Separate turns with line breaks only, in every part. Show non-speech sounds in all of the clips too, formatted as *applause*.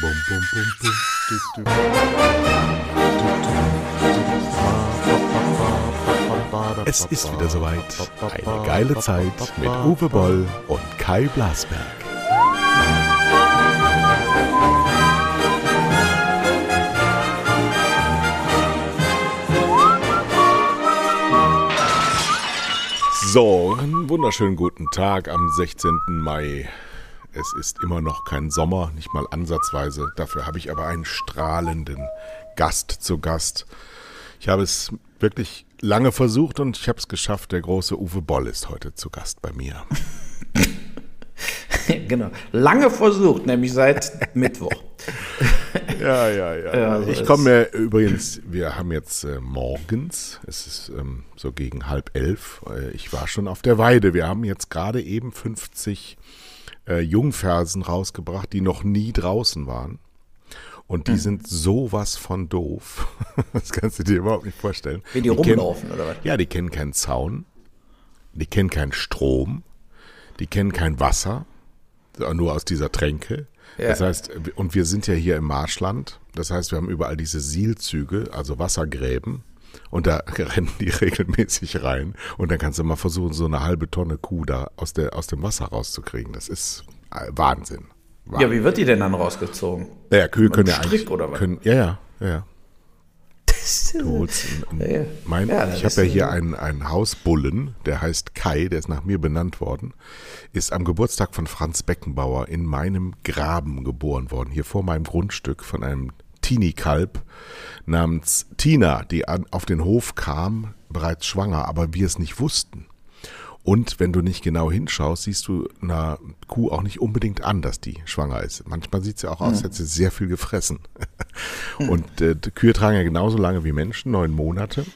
Bum, bum, bum, bum. Du, du. Es ist wieder soweit. Eine geile Zeit mit Uwe Boll und Kai Blasberg. So, einen wunderschönen guten Tag am 16. Mai. Es ist immer noch kein Sommer, nicht mal ansatzweise. Dafür habe ich aber einen strahlenden Gast zu Gast. Ich habe es wirklich lange versucht und ich habe es geschafft. Der große Uwe Boll ist heute zu Gast bei mir. *laughs*
genau. Lange versucht, nämlich seit *laughs* Mittwoch.
Ja, ja, ja.
Ja, so
ich komme mir übrigens, wir haben jetzt äh, morgens, es ist ähm, so gegen halb elf. Äh, ich war schon auf der Weide. Wir haben jetzt gerade eben 50 äh, Jungfersen rausgebracht, die noch nie draußen waren. Und die
Hm.
sind sowas von doof. *laughs* Das kannst du dir überhaupt nicht vorstellen.
Wie die
kennen-
rumlaufen, oder was?
Ja, die kennen keinen Zaun. Die kennen keinen Strom. Die kennen kein Wasser. Nur aus dieser Tränke.
Ja.
Das heißt, und wir sind ja hier im Marschland. Das heißt, wir haben überall diese Sielzüge, also Wassergräben. Und da *laughs* rennen die regelmäßig rein. Und dann kannst du mal versuchen, so eine halbe Tonne Kuh da aus, der, aus dem Wasser rauszukriegen. Das ist äh, Wahnsinn.
Ja, wie wird die denn dann rausgezogen?
Ja, Kühe können ja
Strick
eigentlich.
oder was?
Können, ja, ja, ja. Du holst
Ja,
mein,
Ja,
ich habe ja hier einen, einen Hausbullen, der heißt Kai, der ist nach mir benannt worden, ist am Geburtstag von Franz Beckenbauer in meinem Graben geboren worden, hier vor meinem Grundstück von einem Teenie-Kalb namens Tina, die an, auf den Hof kam, bereits schwanger, aber wir es nicht wussten. Und wenn du nicht genau hinschaust, siehst du einer Kuh auch nicht unbedingt an, dass die schwanger ist. Manchmal sieht sie auch aus, als hätte sie sehr viel gefressen. *laughs* Und äh, die Kühe tragen ja genauso lange wie Menschen, neun Monate.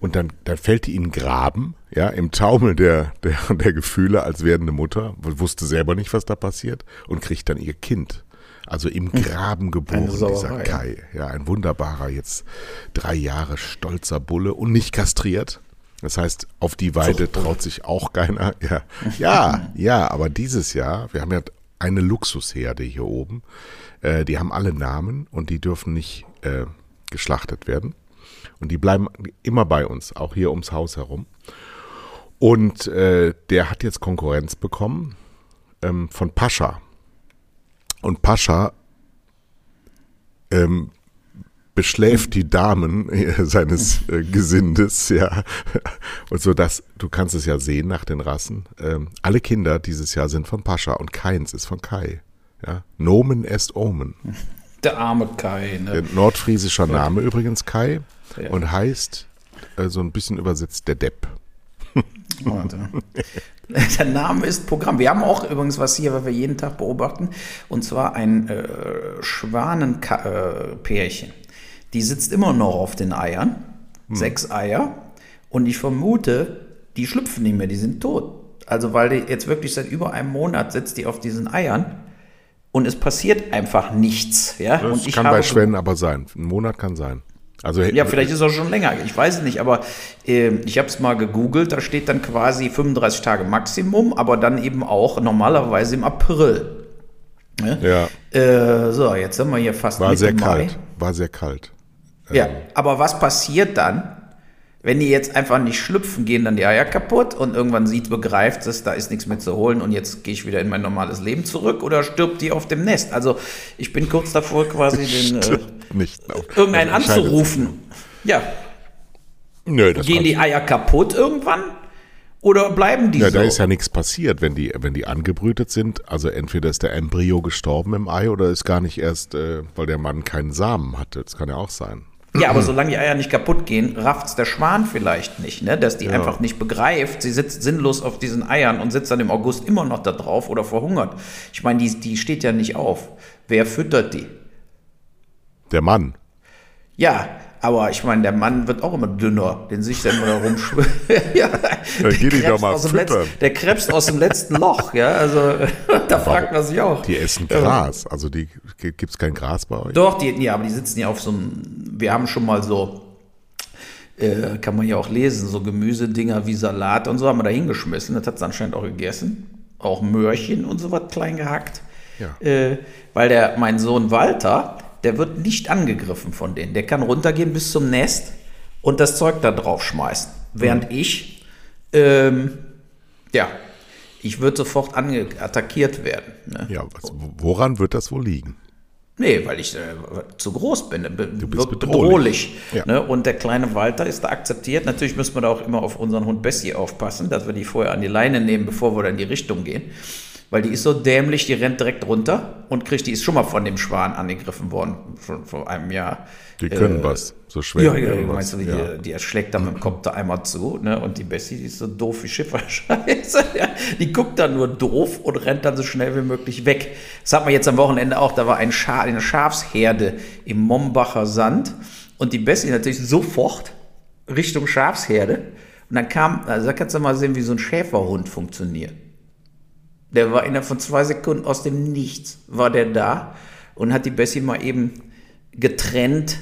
Und dann, dann fällt die in einen Graben, ja, im Taumel der, der, der Gefühle als werdende Mutter, wusste selber nicht, was da passiert, und kriegt dann ihr Kind. Also im Graben geboren, dieser. Kai. Ja, ein wunderbarer, jetzt drei Jahre stolzer Bulle und nicht kastriert. Das heißt, auf die Weide traut sich auch keiner. Ja, *laughs* ja, ja, aber dieses Jahr, wir haben ja eine Luxusherde hier oben. Äh, die haben alle Namen und die dürfen nicht äh, geschlachtet werden. Und die bleiben immer bei uns, auch hier ums Haus herum. Und äh, der hat jetzt Konkurrenz bekommen ähm, von Pascha. Und Pascha ähm, beschläft die Damen äh, seines äh, Gesindes, ja. Und so dass, du kannst es ja sehen nach den Rassen. Ähm, alle Kinder dieses Jahr sind von Pascha und keins ist von Kai. Ja. Nomen est Omen.
Der arme Kai.
Der
Ne?
nordfriesischer Name übrigens Kai
Ja.
und heißt äh, so ein bisschen übersetzt der Depp.
Warte. *laughs* Der Name ist Programm. Wir haben auch übrigens was hier, was wir jeden Tag beobachten, und zwar ein äh, Schwanenpärchen. Die sitzt immer noch auf den Eiern, sechs Eier, und ich vermute, die schlüpfen nicht mehr, die sind tot. Also weil die jetzt wirklich seit über einem Monat sitzt die auf diesen Eiern und es passiert einfach nichts. Ja,
Das
und ich
kann bei Schwänen aber sein. Ein Monat kann sein. Also
ja, vielleicht ist es auch schon länger. Ich weiß es nicht, aber äh, ich habe es mal gegoogelt. Da steht dann quasi 35 Tage Maximum, aber dann eben auch normalerweise im April.
ja,
Äh, so, jetzt sind wir hier fast
war
Mitte
sehr
Mai.
kalt. War sehr kalt.
Ja, aber was passiert dann, wenn die jetzt einfach nicht schlüpfen, gehen dann die Eier kaputt und irgendwann sieht, begreift es, da ist nichts mehr zu holen und jetzt gehe ich wieder in mein normales Leben zurück oder stirbt die auf dem Nest? Also ich bin kurz davor, quasi den äh,
Nicht
irgendeinen anzurufen. Ja,
Nö, das
Gehen die Eier kaputt irgendwann? Oder bleiben die
Ja,
so?
da ist ja nichts passiert, wenn die, wenn die angebrütet sind. Also entweder ist der Embryo gestorben im Ei oder ist gar nicht erst, äh, weil der Mann keinen Samen hatte. Das kann ja auch sein.
Ja, aber solange die Eier nicht kaputt gehen, rafft's der Schwan vielleicht nicht, ne? Dass die einfach nicht begreift. Sie sitzt sinnlos auf diesen Eiern und sitzt dann im August immer noch da drauf oder verhungert. Ich meine, die, die steht ja nicht auf. Wer füttert die?
Der Mann.
Ja, aber ich meine, der Mann wird auch immer dünner, den sich dann immer rumschwimmt. *laughs* ja, der
geh doch mal
letzten, Der krebst aus dem letzten Loch, ja, also *laughs* da fragt man sich auch.
Die essen Gras. Also die gibt es kein Gras bei euch?
Doch, die, ja, aber die sitzen ja auf so einem, wir haben schon mal so, äh, kann man ja auch lesen, so Gemüsedinger wie Salat und so haben wir da hingeschmissen. Das hat sie anscheinend auch gegessen. Auch Möhrchen und so was klein gehackt.
Ja.
Äh, weil der, mein Sohn Walter, der wird nicht angegriffen von denen. Der kann runtergehen bis zum Nest und das Zeug da drauf schmeißen. Während ich, ähm, ja, ich würde sofort attackiert werden. Ne?
Ja, was, woran wird das wohl liegen?
Nee, weil ich äh, zu groß bin, be
bist
be-
bedrohlich.
bedrohlich.
Ja.
Ne? Und der kleine Walter ist da akzeptiert. Natürlich müssen wir da auch immer auf unseren Hund Bessie aufpassen, dass wir die vorher an die Leine nehmen, bevor wir dann in die Richtung gehen. Weil die ist so dämlich, die rennt direkt runter und kriegt, die ist schon mal von dem Schwan angegriffen worden, schon vor einem Jahr.
Die können was, so schwer.
Ja, ja, meinst du, die,
ja.
die erschlägt dann mit dem Kopf da einmal zu, ne? Und die Bessie, die ist so doof wie Schifferscheiße. *laughs* Ja, die guckt dann nur doof und rennt dann so schnell wie möglich weg. Das hat man jetzt am Wochenende auch, da war ein Scha eine Schafsherde im Mombacher Sand und die Bessie natürlich sofort Richtung Schafsherde. Und dann kam, also da kannst du mal sehen, wie so ein Schäferhund funktioniert. Der war innerhalb von zwei Sekunden aus dem Nichts, war der da und hat die Bessie mal eben getrennt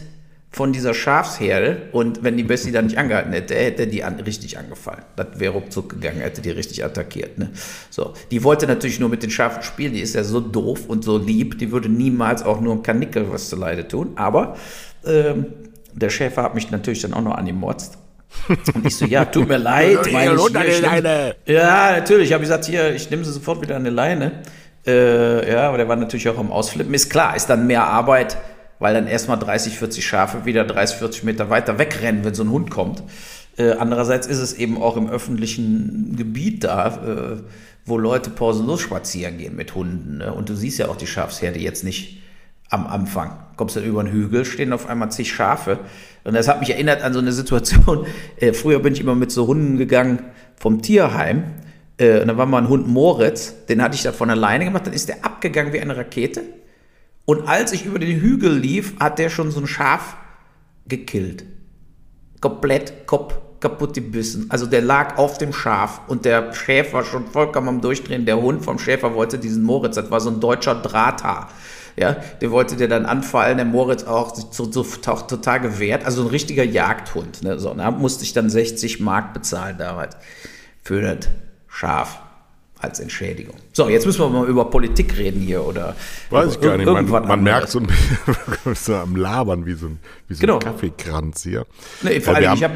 von dieser Schafsherde. Und wenn die Bessie da nicht angehalten hätte, hätte die an, richtig angefallen. Das wäre ruckzuck gegangen, hätte die richtig attackiert. Ne? So, die wollte natürlich nur mit den Schafen spielen. Die ist ja so doof und so lieb. Die würde niemals auch nur im Kanickel was zu Leide tun. Aber ähm, der Schäfer hat mich natürlich dann auch noch angemotzt. Und ich so, ja, tut mir leid. *laughs* meine ich, hier. Ja, natürlich. Ich habe gesagt, hier, ich nehme sie sofort wieder an die Leine. Äh, ja, aber der war natürlich auch am Ausflippen. Ist klar, ist dann mehr Arbeit, weil dann erstmal 30, 40 Schafe wieder 30, 40 Meter weiter wegrennen, wenn so ein Hund kommt. Äh, andererseits ist es eben auch im öffentlichen Gebiet da, äh, wo Leute pausenlos spazieren gehen mit Hunden. Ne? Und du siehst ja auch die Schafsherde jetzt nicht am Anfang. Kommst dann über einen Hügel, stehen auf einmal zig Schafe. Und das hat mich erinnert an so eine Situation. *laughs* Äh, früher bin ich immer mit so Hunden gegangen vom Tierheim. Äh, und da war mal ein Hund Moritz, den hatte ich da von alleine gemacht. Dann ist der abgegangen wie eine Rakete. Und als ich über den Hügel lief, hat der schon so ein Schaf gekillt. Komplett Kopf kaputt gebissen. Also der lag auf dem Schaf und der Schäfer war schon vollkommen am Durchdrehen. Der Hund vom Schäfer wollte diesen Moritz, das war so ein deutscher Drahthaar. Ja, der wollte der dann anfallen, der Moritz auch so, so to- total gewehrt. Also ein richtiger Jagdhund. Ne? So, da musste ich dann 60 Mark bezahlen damals für das Schaf als Entschädigung. So, jetzt müssen wir mal über Politik reden hier oder
Weiß ich gar nicht. Man, man merkt so ein bisschen *laughs* so am Labern wie so ein, wie so
Genau.
ein Kaffeekranz hier.
Nee, vor allem, ich habe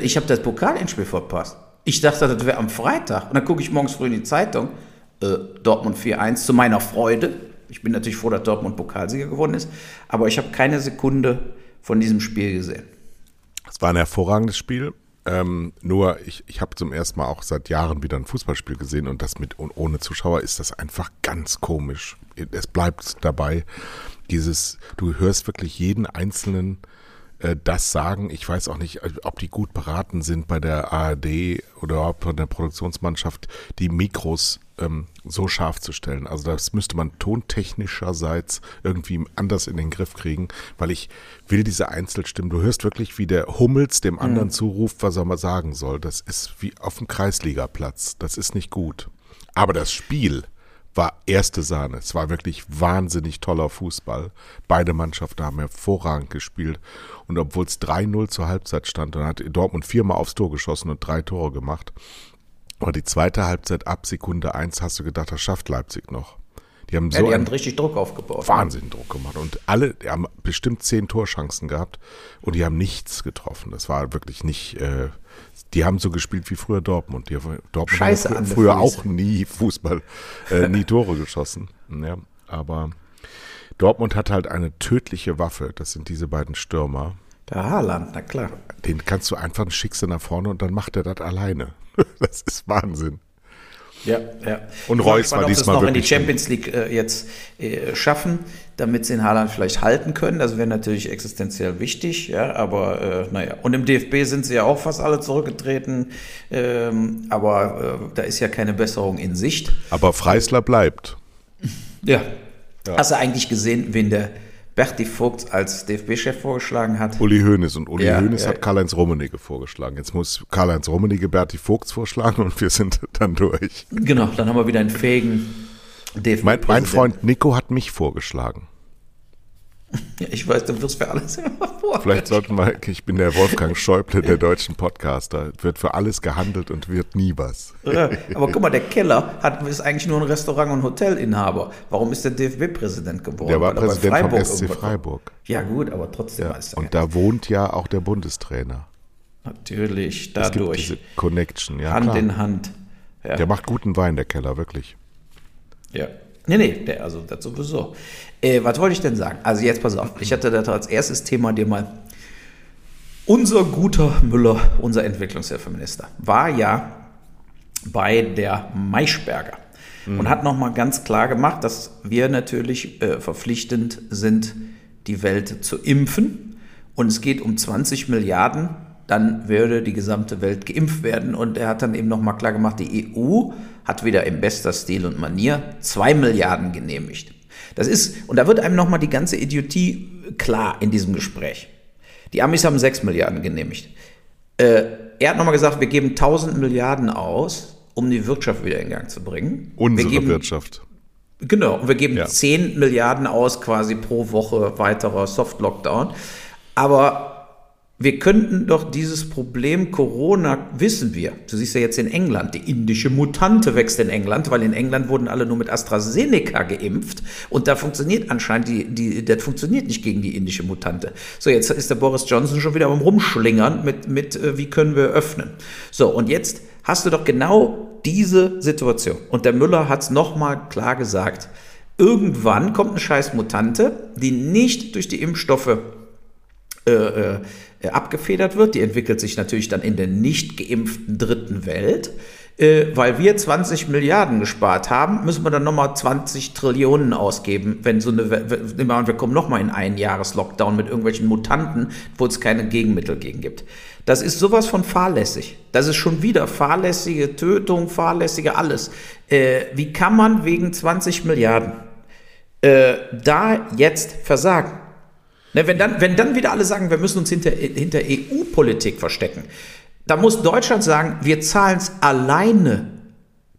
ich hab das Pokalendspiel verpasst. Ich dachte, das wäre am Freitag. Und dann gucke ich morgens früh in die Zeitung. Äh, Dortmund 4-1 zu meiner Freude. Ich bin natürlich froh, dass Dortmund Pokalsieger geworden ist. Aber ich habe keine Sekunde von diesem Spiel gesehen.
Es war ein hervorragendes Spiel. Ähm, nur ich, ich habe zum ersten Mal auch seit Jahren wieder ein Fußballspiel gesehen und das mit und ohne Zuschauer ist das einfach ganz komisch. Es bleibt dabei, dieses, du hörst wirklich jeden einzelnen äh, das sagen. Ich weiß auch nicht, ob die gut beraten sind bei der ARD oder überhaupt von der Produktionsmannschaft, die Mikros ähm, so scharf zu stellen. Also das müsste man tontechnischerseits irgendwie anders in den Griff kriegen, weil ich will diese Einzelstimmen. Du hörst wirklich, wie der Hummels dem anderen zuruft, was er mal sagen soll. Das ist wie auf dem Kreisligaplatz. Das ist nicht gut. Aber das Spiel war erste Sahne. Es war wirklich wahnsinnig toller Fußball. Beide Mannschaften haben hervorragend gespielt. Und obwohl es 3-0 zur Halbzeit stand, dann hat Dortmund viermal aufs Tor geschossen und drei Tore gemacht. Aber die zweite Halbzeit ab Sekunde eins hast du gedacht, das schafft Leipzig noch. Die haben
Ja,
so
die haben richtig Druck aufgebaut.
Wahnsinn Druck gemacht. Und alle, die haben bestimmt zehn Torchancen gehabt und die haben nichts getroffen. Das war wirklich nicht, äh, die haben so gespielt wie früher Dortmund. Die, Dortmund
Scheiße den
früher
Füßen.
auch nie Fußball, äh, nie *laughs* Tore geschossen. Ja, aber Dortmund hat halt eine tödliche Waffe. Das sind diese beiden Stürmer.
Der Haaland, na klar.
Den kannst du einfach schickst du nach vorne und dann macht er das alleine. *laughs* Das ist Wahnsinn.
Ja, ja.
Und Reus war diesmal
noch in die
wirklich
Champions League äh, jetzt äh, schaffen, damit sie den Haaland vielleicht halten können. Das wäre natürlich existenziell wichtig, ja, aber äh, naja. Und im DFB sind sie ja auch fast alle zurückgetreten, ähm, aber äh, da ist ja keine Besserung in Sicht.
Aber Freisler bleibt.
Ja. Hast du eigentlich gesehen, wen der Berti Vogt als DFB-Chef vorgeschlagen hat?
Uli Hoeneß und Uli
Ja,
Hoeneß
ja.
hat Karl-Heinz Rummenigge vorgeschlagen. Jetzt muss Karl-Heinz Rummenigge Berti Vogts vorschlagen und wir sind *laughs* dann durch.
Genau, dann haben wir wieder einen fähigen DFB.
Mein, mein Freund Nico hat mich vorgeschlagen.
Ja, ich weiß, du wirst für alles immer
vor. Vielleicht sollten wir, ich bin der Wolfgang Schäuble der deutschen Podcaster, wird für alles gehandelt und wird nie was.
Aber guck mal, der Keller hat, ist eigentlich nur ein Restaurant- und Hotelinhaber. Warum ist der DFB-Präsident geworden?
Der war Präsident Freiburg vom SC Freiburg.
Ja gut, aber trotzdem
ja, ist er. Und da wohnt ja auch der Bundestrainer.
Natürlich, dadurch. Es
gibt diese Connection, ja.
Hand
klar.
in Hand.
Ja. Der macht guten Wein, der Keller, wirklich.
Ja. Nee, nee, der, also das sowieso. Äh, was wollte ich denn sagen? Also jetzt pass auf, ich hatte da als erstes Thema dir mal. Unser guter Müller, unser Entwicklungshilfeminister, war ja bei der Maischberger mhm. und hat nochmal ganz klar gemacht, dass wir natürlich äh, verpflichtend sind, die Welt zu impfen. Und es geht um 20 Milliarden, dann würde die gesamte Welt geimpft werden. Und er hat dann eben nochmal klar gemacht, die EU hat wieder im bester Stil und Manier 2 Milliarden genehmigt. Das ist, und da wird einem nochmal die ganze Idiotie klar in diesem Gespräch. Die Amis haben 6 Milliarden genehmigt. Äh, er hat nochmal gesagt, wir geben 1000 Milliarden aus, um die Wirtschaft wieder in Gang zu bringen.
Unsere
geben,
Wirtschaft.
Genau, und wir geben ja. 10 Milliarden aus quasi pro Woche weiterer Soft-Lockdown. Aber wir könnten doch dieses Problem Corona, wissen wir, du siehst ja jetzt in England, die indische Mutante wächst in England, weil in England wurden alle nur mit AstraZeneca geimpft und da funktioniert anscheinend, die, die, das funktioniert nicht gegen die indische Mutante. So, jetzt ist der Boris Johnson schon wieder am Rumschlingern mit, mit äh, wie können wir öffnen. So, und jetzt hast du doch genau diese Situation. Und der Müller hat es nochmal klar gesagt. Irgendwann kommt eine scheiß Mutante, die nicht durch die Impfstoffe äh, äh, abgefedert wird. Die entwickelt sich natürlich dann in der nicht geimpften dritten Welt. Äh, weil wir 20 Milliarden gespart haben, müssen wir dann nochmal 20 Trillionen ausgeben, wenn so eine, wir kommen nochmal in einen Jahres-Lockdown mit irgendwelchen Mutanten, wo es keine Gegenmittel gegen gibt. Das ist sowas von fahrlässig. Das ist schon wieder fahrlässige Tötung, fahrlässige alles. Äh, wie kann man wegen 20 Milliarden äh, da jetzt versagen? Ne, wenn, dann, wenn dann wieder alle sagen, wir müssen uns hinter, hinter EU-Politik verstecken, da muss Deutschland sagen, wir zahlen es alleine.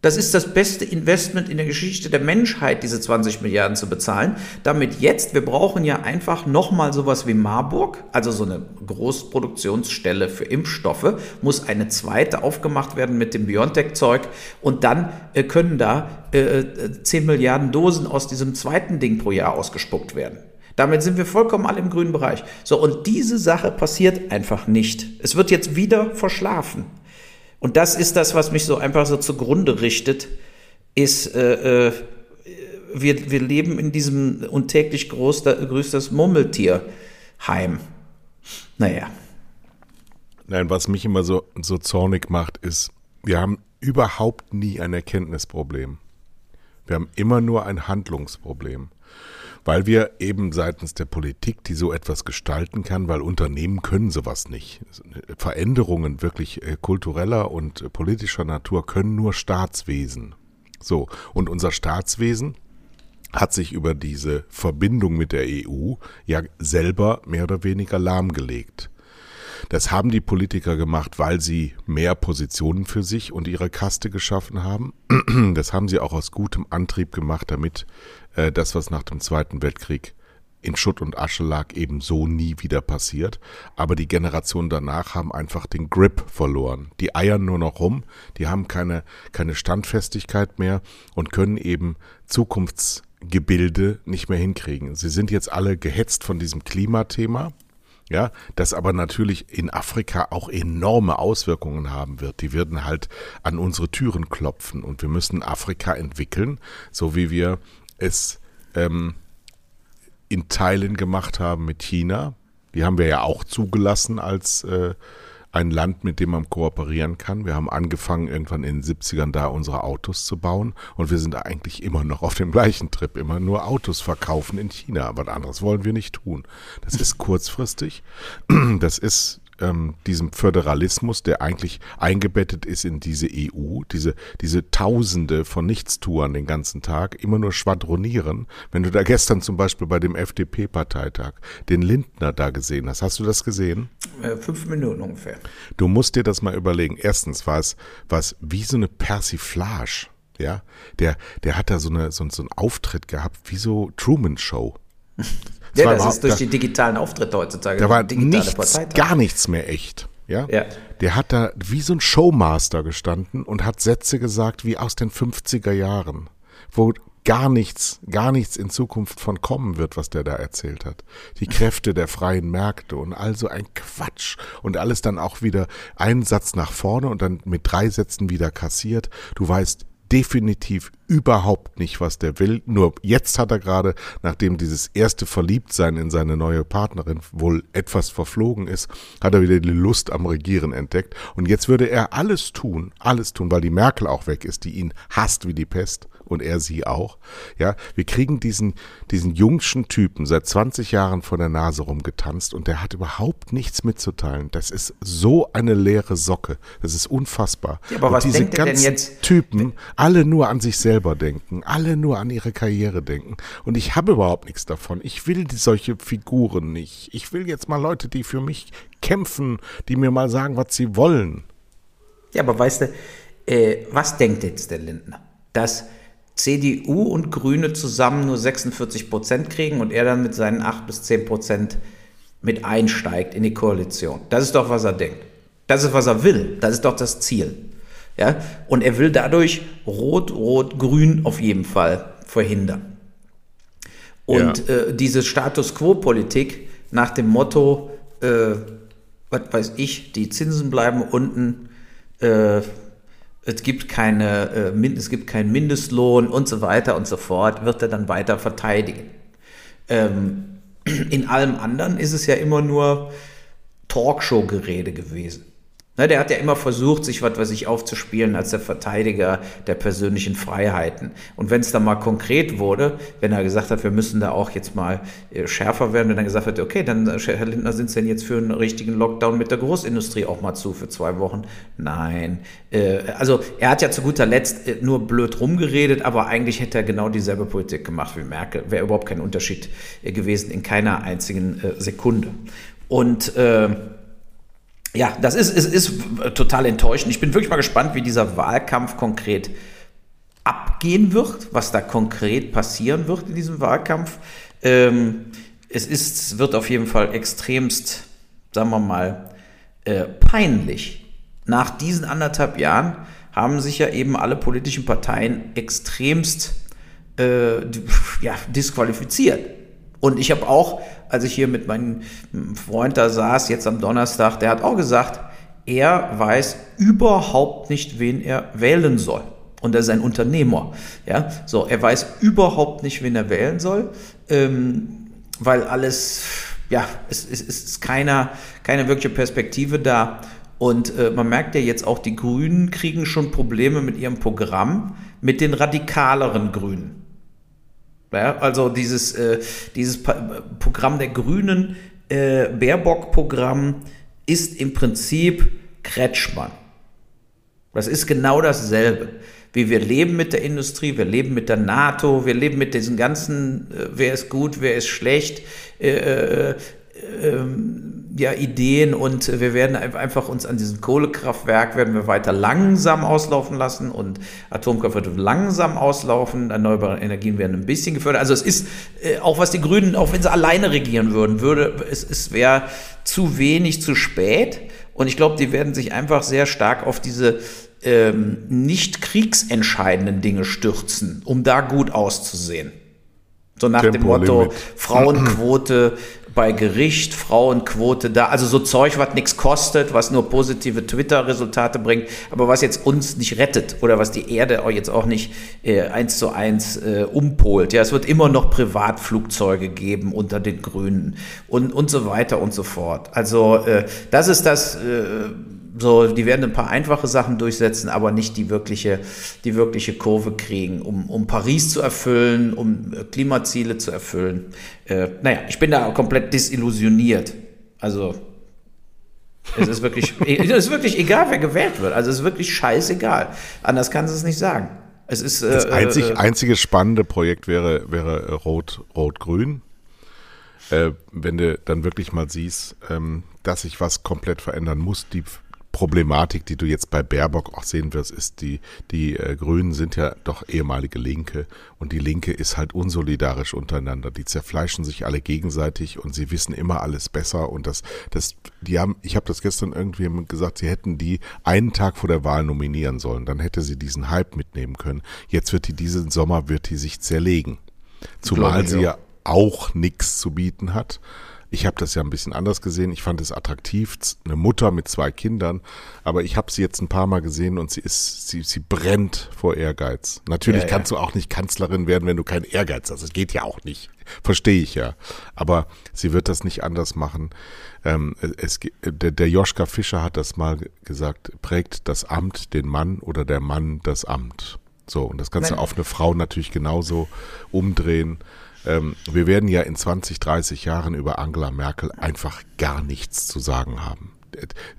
Das ist das beste Investment in der Geschichte der Menschheit, diese 20 Milliarden zu bezahlen. Damit jetzt, wir brauchen ja einfach nochmal sowas wie Marburg, also so eine Großproduktionsstelle für Impfstoffe, muss eine zweite aufgemacht werden mit dem BioNTech-Zeug und dann äh, können da äh, 10 äh, Milliarden Dosen aus diesem zweiten Ding pro Jahr ausgespuckt werden. Damit sind wir vollkommen alle im grünen Bereich. So, und diese Sache passiert einfach nicht. Es wird jetzt wieder verschlafen. Und das ist das, was mich so einfach so zugrunde richtet, ist, äh, äh, wir, wir leben in diesem untäglich groß, größtes Murmeltierheim. Naja.
Nein, was mich immer so, so zornig macht, ist, wir haben überhaupt nie ein Erkenntnisproblem. Wir haben immer nur ein Handlungsproblem weil wir eben seitens der Politik, die so etwas gestalten kann, weil Unternehmen können sowas nicht. Veränderungen wirklich äh, kultureller und äh, politischer Natur können nur Staatswesen. So, und unser Staatswesen hat sich über diese Verbindung mit der EU ja selber mehr oder weniger lahmgelegt. Das haben die Politiker gemacht, weil sie mehr Positionen für sich und ihre Kaste geschaffen haben. *clears throat* Das haben sie auch aus gutem Antrieb gemacht, damit äh, das, was nach dem Zweiten Weltkrieg in Schutt und Asche lag, eben so nie wieder passiert. Aber die Generationen danach haben einfach den Grip verloren. Die eiern nur noch rum, die haben keine, keine Standfestigkeit mehr und können eben Zukunftsgebilde nicht mehr hinkriegen. Sie sind jetzt alle gehetzt von diesem Klimathema. Ja, das aber natürlich in Afrika auch enorme Auswirkungen haben wird. Die werden halt an unsere Türen klopfen und wir müssen Afrika entwickeln, so wie wir es ähm, in Teilen gemacht haben mit China. Die haben wir ja auch zugelassen als äh, ein Land, mit dem man kooperieren kann. Wir haben angefangen, irgendwann in den 70ern da unsere Autos zu bauen und wir sind eigentlich immer noch auf dem gleichen Trip, immer nur Autos verkaufen in China. Was anderes wollen wir nicht tun. Das ist kurzfristig. Das ist ähm, diesem Föderalismus, der eigentlich eingebettet ist in diese EU, diese, diese Tausende von Nichtstuern den ganzen Tag, immer nur schwadronieren. Wenn du da gestern zum Beispiel bei dem FDP-Parteitag den Lindner da gesehen hast, hast du das gesehen?
Äh, fünf Minuten ungefähr.
Du musst dir das mal überlegen. Erstens war es was wie so eine Persiflage. Ja, der, der hat da so, eine, so, so einen Auftritt gehabt, wie so Truman Show. *laughs*
Ja, das ist durch die digitalen Auftritte heutzutage.
Da war nichts, gar nichts mehr echt. Ja? ja? Der hat da wie so ein Showmaster gestanden und hat Sätze gesagt wie aus den 50er Jahren, wo gar nichts, gar nichts in Zukunft von kommen wird, was der da erzählt hat. Die Kräfte der freien Märkte und also ein Quatsch und alles dann auch wieder ein Satz nach vorne und dann mit drei Sätzen wieder kassiert. Du weißt definitiv überhaupt nicht, was der will. Nur jetzt hat er gerade, nachdem dieses erste Verliebtsein in seine neue Partnerin wohl etwas verflogen ist, hat er wieder die Lust am Regieren entdeckt. Und jetzt würde er alles tun, alles tun, weil die Merkel auch weg ist, die ihn hasst wie die Pest und er sie auch. Ja, wir kriegen diesen, diesen jungschen Typen seit 20 Jahren vor der Nase rumgetanzt und der hat überhaupt nichts mitzuteilen. Das ist so eine leere Socke. Das ist unfassbar.
Ja, aber
und
was diese denkt ganzen denn jetzt?
Typen, alle nur an sich selber denken, alle nur an ihre Karriere denken. Und ich habe überhaupt nichts davon. Ich will solche Figuren nicht. Ich will jetzt mal Leute, die für mich kämpfen, die mir mal sagen, was sie wollen.
Ja, aber weißt du, äh, was denkt jetzt der Lindner? Dass CDU und Grüne zusammen nur 46 Prozent kriegen und er dann mit seinen 8 bis 10 Prozent mit einsteigt in die Koalition. Das ist doch, was er denkt. Das ist, was er will. Das ist doch das Ziel. Ja? Und er will dadurch Rot, Rot, Grün auf jeden Fall verhindern. Und ja. äh, diese Status Quo-Politik nach dem Motto, äh, was weiß ich, die Zinsen bleiben unten, äh, es gibt keine, äh, es gibt keinen Mindestlohn und so weiter und so fort, wird er dann weiter verteidigen. Ähm, in allem anderen ist es ja immer nur Talkshow-Gerede gewesen. Ne, der hat ja immer versucht, sich was weiß ich aufzuspielen als der Verteidiger der persönlichen Freiheiten. Und wenn es dann mal konkret wurde, wenn er gesagt hat, wir müssen da auch jetzt mal äh, schärfer werden, wenn er gesagt hat, okay, dann äh, Herr Lindner, sind Sie denn jetzt für einen richtigen Lockdown mit der Großindustrie auch mal zu für zwei Wochen? Nein. Äh, also er hat ja zu guter Letzt äh, nur blöd rumgeredet, aber eigentlich hätte er genau dieselbe Politik gemacht wie Merkel. Wäre überhaupt kein Unterschied äh, gewesen in keiner einzigen äh, Sekunde. Und äh, ja, das ist, es ist total enttäuschend. Ich bin wirklich mal gespannt, wie dieser Wahlkampf konkret abgehen wird, was da konkret passieren wird in diesem Wahlkampf. Ähm, es ist, wird auf jeden Fall extremst, sagen wir mal, äh, peinlich. Nach diesen anderthalb Jahren haben sich ja eben alle politischen Parteien extremst äh, ja, disqualifiziert. Und ich habe auch, als ich hier mit meinem Freund da saß, jetzt am Donnerstag, der hat auch gesagt, er weiß überhaupt nicht, wen er wählen soll. Und er ist ein Unternehmer. Ja, so, er weiß überhaupt nicht, wen er wählen soll, ähm, weil alles, ja, es, es, es ist keiner, keine wirkliche Perspektive da. Und äh, man merkt ja jetzt auch, die Grünen kriegen schon Probleme mit ihrem Programm, mit den radikaleren Grünen. Ja, also dieses, äh, dieses Programm der Grünen, äh, Baerbock-Programm, ist im Prinzip Kretschmann. Das ist genau dasselbe. Wie wir leben mit der Industrie, wir leben mit der NATO, wir leben mit diesen ganzen, äh, wer ist gut, wer ist schlecht. Äh, äh, ähm, ja, Ideen und wir werden einfach uns an diesem Kohlekraftwerk werden wir weiter langsam auslaufen lassen und Atomkraft wird langsam auslaufen, erneuerbare Energien werden ein bisschen gefördert. Also es ist, äh, auch was die Grünen, auch wenn sie alleine regieren würden, würde, es, es wäre zu wenig, zu spät. Und ich glaube, die werden sich einfach sehr stark auf diese ähm, nicht kriegsentscheidenden Dinge stürzen, um da gut auszusehen. So nach dem Motto Frauenquote bei Gericht, Frauenquote da, also so Zeug, was nichts kostet, was nur positive Twitter-Resultate bringt, aber was jetzt uns nicht rettet oder was die Erde auch jetzt auch nicht äh, eins zu eins äh, umpolt. Ja, es wird immer noch Privatflugzeuge geben unter den Grünen und, und so weiter und so fort. Also äh, das ist das, äh, so, die werden ein paar einfache Sachen durchsetzen, aber nicht die wirkliche, die wirkliche Kurve kriegen, um, um Paris zu erfüllen, um äh, Klimaziele zu erfüllen. Äh, naja, ich bin da komplett desillusioniert. Also, es ist wirklich, *laughs* es ist wirklich egal, wer gewählt wird. Also, es ist wirklich scheißegal. Anders kann es nicht sagen. Es ist,
äh, das einzig, äh, einzige spannende Projekt wäre, wäre Rot, Rot-Grün. Äh, wenn du dann wirklich mal siehst, ähm, dass sich was komplett verändern muss, die Problematik, die du jetzt bei Baerbock auch sehen wirst, ist, die, die äh, Grünen sind ja doch ehemalige Linke und die Linke ist halt unsolidarisch untereinander. Die zerfleischen sich alle gegenseitig und sie wissen immer alles besser und das, das, die haben, ich habe das gestern irgendwie gesagt, sie hätten die einen Tag vor der Wahl nominieren sollen, dann hätte sie diesen Hype mitnehmen können. Jetzt wird die diesen Sommer wird die sich zerlegen. Zumal sie ja auch nichts zu bieten hat. Ich habe das ja ein bisschen anders gesehen. Ich fand es attraktiv, eine Mutter mit zwei Kindern. Aber ich habe sie jetzt ein paar Mal gesehen und sie ist, sie, sie brennt vor Ehrgeiz. Natürlich ja, kannst ja. du auch nicht Kanzlerin werden, wenn du keinen Ehrgeiz hast. Das geht ja auch nicht. Verstehe ich ja. Aber sie wird das nicht anders machen. Ähm, es, der, der Joschka Fischer hat das mal gesagt, prägt das Amt den Mann oder der Mann das Amt. So, und das kannst du auf eine Frau natürlich genauso umdrehen. Ähm, wir werden ja in 20, 30 Jahren über Angela Merkel einfach gar nichts zu sagen haben.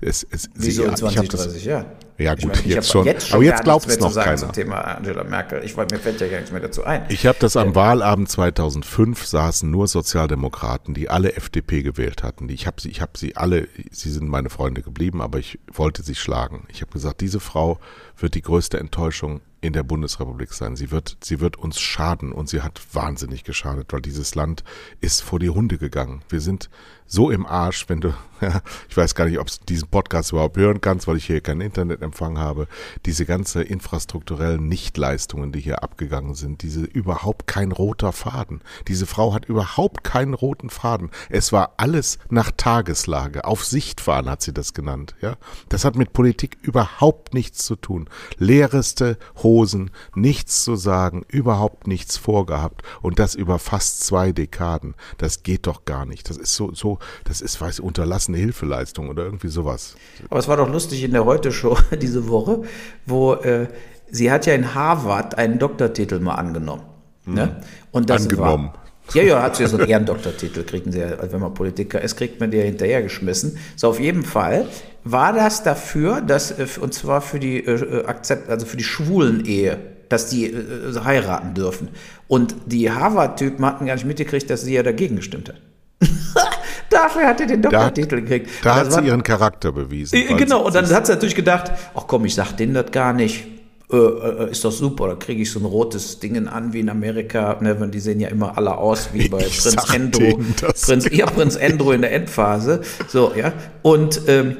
Es, es, Wieso sie, in 20, 30 Jahren?
Ja gut, meine, jetzt, schon. jetzt, schon. Aber jetzt glaubt es noch keiner. Zum
Thema Angela Merkel. Ich, mir fällt ja gar nichts mehr dazu ein.
Ich habe das am ja. Wahlabend 2005 saßen nur Sozialdemokraten, die alle FDP gewählt hatten. Ich habe sie, ich habe sie alle. Sie sind meine Freunde geblieben, aber ich wollte sie schlagen. Ich habe gesagt, diese Frau wird die größte Enttäuschung in der Bundesrepublik sein. Sie wird, sie wird uns schaden und sie hat wahnsinnig geschadet, weil dieses Land ist vor die Hunde gegangen. Wir sind so im Arsch, wenn du, *laughs* ja, ich weiß gar nicht, ob du diesen Podcast überhaupt hören kannst, weil ich hier keinen Internetempfang habe, diese ganze infrastrukturellen Nichtleistungen, die hier abgegangen sind, diese überhaupt kein roter Faden. Diese Frau hat überhaupt keinen roten Faden. Es war alles nach Tageslage. Auf Sicht fahren hat sie das genannt, ja. Das hat mit Politik überhaupt nichts zu tun. Leereste Hosen, nichts zu sagen, überhaupt nichts vorgehabt und das über fast zwei Dekaden. Das geht doch gar nicht. Das ist so, so das ist, weiß unterlassene Hilfeleistung oder irgendwie sowas.
Aber es war doch lustig in der Heute-Show *laughs* diese Woche, wo äh, sie hat ja in Harvard einen Doktortitel mal angenommen.
Mhm. Ne? Und das angenommen. War,
ja, ja, hat sie ja so einen Ehrendoktortitel, kriegen sie ja, wenn man Politiker ist, kriegt man die ja hinterhergeschmissen. So, auf jeden Fall war das dafür, dass, äh, und zwar für die äh, Akzept, also für die schwulen Ehe, dass die äh, heiraten dürfen. Und die Harvard-Typen hatten gar nicht mitgekriegt, dass sie ja dagegen gestimmt hat. *laughs* Dafür hat er den Doktortitel gekriegt.
Da hat sie ihren Charakter bewiesen.
Äh, genau, und dann hat sie natürlich gedacht, ach komm, ich sag denen das gar nicht. Äh, äh, ist doch super, da kriege ich so ein rotes Ding an wie in Amerika. Ne, die sehen ja immer alle aus wie *laughs* bei ich Prinz Endro. Prinz, ja, Prinz Endro in der Endphase. So, ja. Und ähm,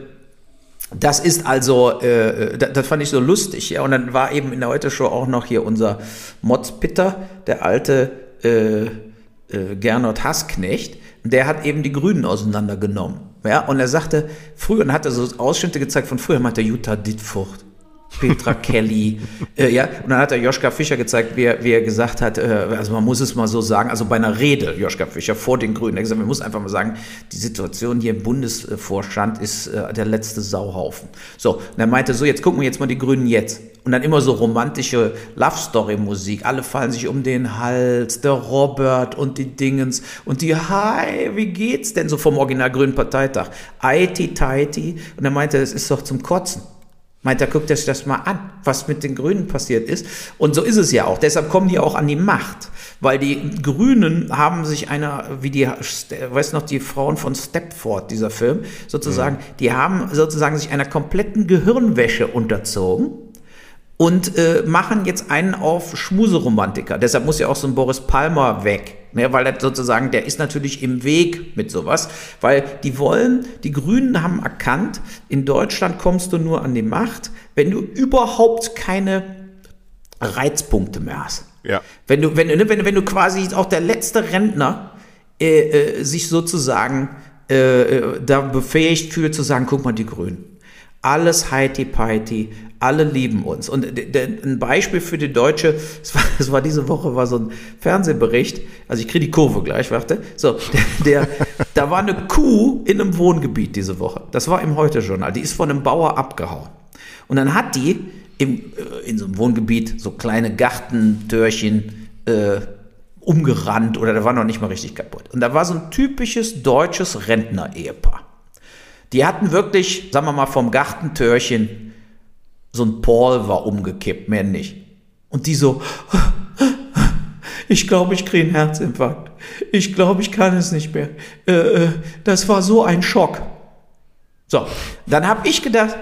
das ist also, äh, das, das, fand ich so lustig, ja. Und dann war eben in der Heute-Show auch noch hier unser Mods Pitter, der alte äh, äh, Gernot Hassknecht der hat eben die Grünen auseinandergenommen. Ja, und er sagte, früher, und hat er so Ausschnitte gezeigt von früher, meinte Jutta Dittfurt. Petra *laughs* Kelly, äh, ja, und dann hat er Joschka Fischer gezeigt, wie er, wie er gesagt hat, äh, also man muss es mal so sagen, also bei einer Rede, Joschka Fischer vor den Grünen, er hat gesagt, man muss einfach mal sagen, die Situation hier im Bundesvorstand ist äh, der letzte Sauhaufen. So, und er meinte so, jetzt gucken wir jetzt mal die Grünen jetzt. Und dann immer so romantische Love Story Musik, alle fallen sich um den Hals, der Robert und die Dingens und die, hi, wie geht's denn so vom Original Grünen Parteitag? Aiti, Taiti. Und er meinte, es ist doch zum Kotzen. Meint er, guckt euch das mal an, was mit den Grünen passiert ist. Und so ist es ja auch. Deshalb kommen die auch an die Macht. Weil die Grünen haben sich einer, wie die, weißt noch, die Frauen von Stepford, dieser Film, sozusagen, mhm. die haben sozusagen sich einer kompletten Gehirnwäsche unterzogen und äh, machen jetzt einen auf Schmuseromantiker. Deshalb muss ja auch so ein Boris Palmer weg. Ne, weil das sozusagen, der ist natürlich im Weg mit sowas, weil die wollen, die Grünen haben erkannt, in Deutschland kommst du nur an die Macht, wenn du überhaupt keine Reizpunkte mehr hast.
Ja.
Wenn du, wenn, wenn, wenn du quasi auch der letzte Rentner äh, äh, sich sozusagen äh, äh da befähigt fühlt zu sagen, guck mal, die Grünen alles heiti-peiti, alle lieben uns. Und ein Beispiel für die Deutsche, es war, es war, diese Woche, war so ein Fernsehbericht, also ich kriege die Kurve gleich, warte. So, der, *laughs* der, da war eine Kuh in einem Wohngebiet diese Woche. Das war im Heute-Journal. Die ist von einem Bauer abgehauen. Und dann hat die im, äh, in so einem Wohngebiet so kleine Gartentürchen äh, umgerannt oder da war noch nicht mal richtig kaputt. Und da war so ein typisches deutsches Rentner-Ehepaar. Die hatten wirklich, sagen wir mal, vom Gartentürchen so ein Paul war umgekippt, mehr nicht. Und die so, ich glaube, ich kriege einen Herzinfarkt. Ich glaube, ich kann es nicht mehr. Äh, äh, das war so ein Schock. So, dann habe ich gedacht,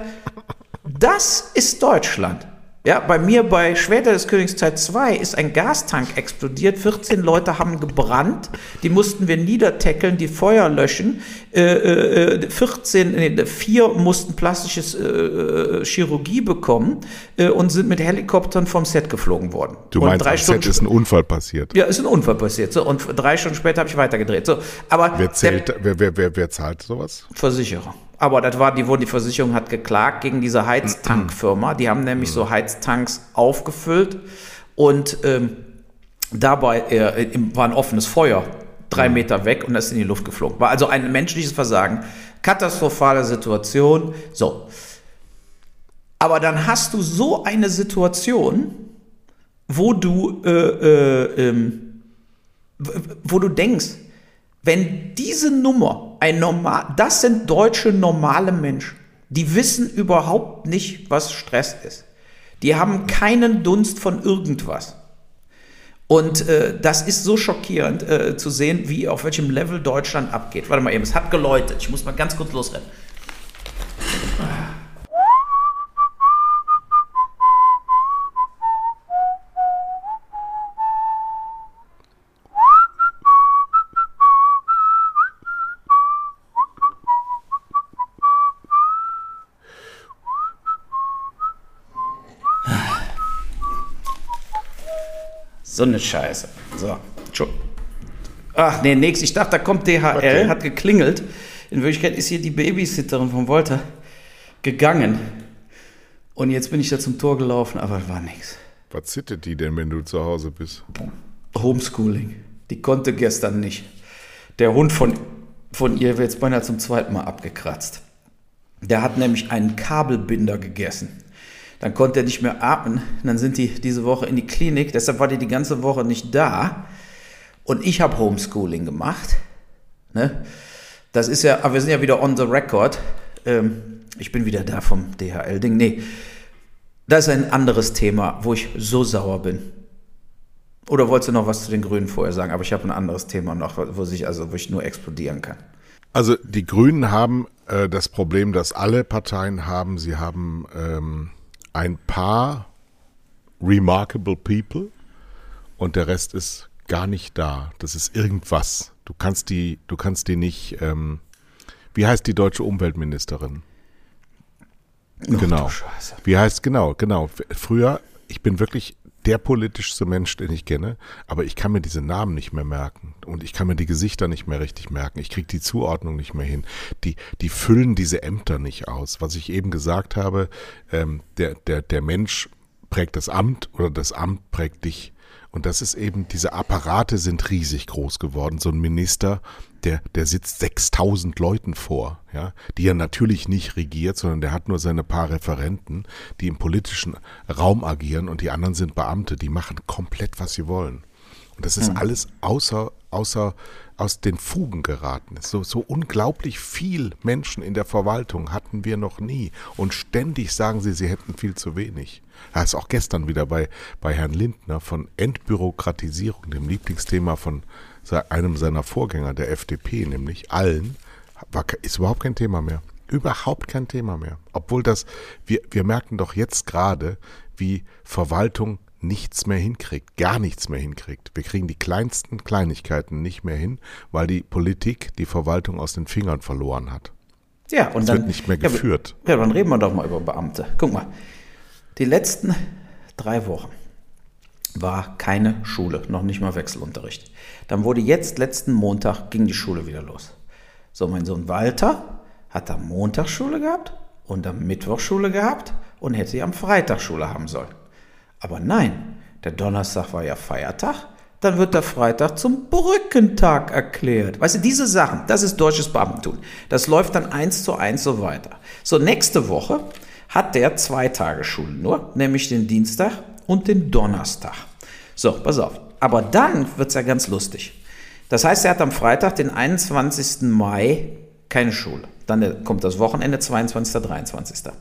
das ist Deutschland. Ja, bei mir bei Schwerter des Königs Teil 2 ist ein Gastank explodiert. 14 Leute haben gebrannt. Die mussten wir niedertackeln, die Feuer löschen. Äh, äh, 14, nee, vier mussten plastisches äh, Chirurgie bekommen äh, und sind mit Helikoptern vom Set geflogen worden.
Du
und
meinst, am Set ist ein Unfall passiert.
Ja, ist ein Unfall passiert. So, und drei Stunden später habe ich weitergedreht. So, aber
Wer, zählt, wer, wer, wer, wer zahlt sowas?
Versicherer. Aber das war die, die Versicherung hat geklagt gegen diese Heiztankfirma. Die haben nämlich so Heiztanks aufgefüllt und ähm, dabei äh, war ein offenes Feuer drei Meter weg und das ist in die Luft geflogen. War also ein menschliches Versagen. Katastrophale Situation. So. Aber dann hast du so eine Situation, wo du, äh, äh, ähm, wo du denkst, wenn diese Nummer ein normal, das sind deutsche normale Menschen, die wissen überhaupt nicht, was Stress ist. Die haben keinen Dunst von irgendwas. Und äh, das ist so schockierend äh, zu sehen, wie auf welchem Level Deutschland abgeht. Warte mal eben, es hat geläutet. Ich muss mal ganz kurz losrennen. So eine Scheiße. So. Ach nee, nix. Ich dachte, da kommt DHL,
Okay.
hat geklingelt. In Wirklichkeit ist hier die Babysitterin von Volta gegangen. Und jetzt bin ich da zum Tor gelaufen, aber war nix.
Was zittert die denn, wenn du zu Hause bist?
Homeschooling. Die konnte gestern nicht. Der Hund von, von ihr wird jetzt beinahe zum zweiten Mal abgekratzt. Der hat nämlich einen Kabelbinder gegessen. Dann konnte er nicht mehr atmen. Und dann sind die diese Woche in die Klinik. Deshalb war die die ganze Woche nicht da. Und ich habe Homeschooling gemacht. Ne? Das ist ja, aber wir sind ja wieder on the record. Ähm, ich bin wieder da vom DHL-Ding. Nee, das ist ein anderes Thema, wo ich so sauer bin. Oder wolltest du noch was zu den Grünen vorher sagen? Aber ich habe ein anderes Thema noch, wo, sich, also, wo ich nur explodieren kann.
Also die Grünen haben äh, das Problem, das alle Parteien haben. Sie haben ähm, ein paar remarkable people und der Rest ist gar nicht da. Das ist irgendwas. Du kannst die, du kannst die nicht. Ähm, wie heißt die deutsche Umweltministerin? Genau.
du Scheiße.
Wie heißt genau, genau. Früher, ich bin wirklich der politischste Mensch, den ich kenne, aber ich kann mir diese Namen nicht mehr merken und ich kann mir die Gesichter nicht mehr richtig merken. Ich kriege die Zuordnung nicht mehr hin. Die, die füllen diese Ämter nicht aus. Was ich eben gesagt habe, ähm, der, der, der Mensch prägt das Amt oder das Amt prägt dich. Und das ist eben, diese Apparate sind riesig groß geworden. So ein Minister, der, der sitzt 6000 Leuten vor, ja, die er natürlich nicht regiert, sondern der hat nur seine paar Referenten, die im politischen Raum agieren und die anderen sind Beamte, die machen komplett, was sie wollen. Und das ist alles außer, außer, aus den Fugen geraten. So, so unglaublich viel Menschen in der Verwaltung hatten wir noch nie. Und ständig sagen sie, sie hätten viel zu wenig. Da ist auch gestern wieder bei, bei Herrn Lindner von Entbürokratisierung, dem Lieblingsthema von einem seiner Vorgänger, der FDP, nämlich allen, war, ist überhaupt kein Thema mehr. Überhaupt kein Thema mehr. Obwohl das, wir, wir merken doch jetzt gerade, wie Verwaltung nichts mehr hinkriegt, gar nichts mehr hinkriegt. Wir kriegen die kleinsten Kleinigkeiten nicht mehr hin, weil die Politik die Verwaltung aus den Fingern verloren hat.
Ja, und
Es
dann
wird nicht mehr geführt.
Ja, dann reden wir doch mal über Beamte. Guck mal, die letzten drei Wochen war keine Schule, noch nicht mal Wechselunterricht. Dann wurde jetzt letzten Montag ging die Schule wieder los. So, mein Sohn Walter hat am Montag Schule gehabt und am Mittwoch Schule gehabt und hätte am Freitag Schule haben sollen. Aber nein, der Donnerstag war ja Feiertag, dann wird der Freitag zum Brückentag erklärt. Weißt du, diese Sachen, das ist deutsches Beamtentum. Das läuft dann eins zu eins so weiter. So, nächste Woche hat der zwei Tage Schule nur, nämlich den Dienstag und den Donnerstag. So, pass auf. Aber dann wird's ja ganz lustig. Das heißt, er hat am Freitag, den 21. Mai, keine Schule. Dann kommt das Wochenende, 22. 23.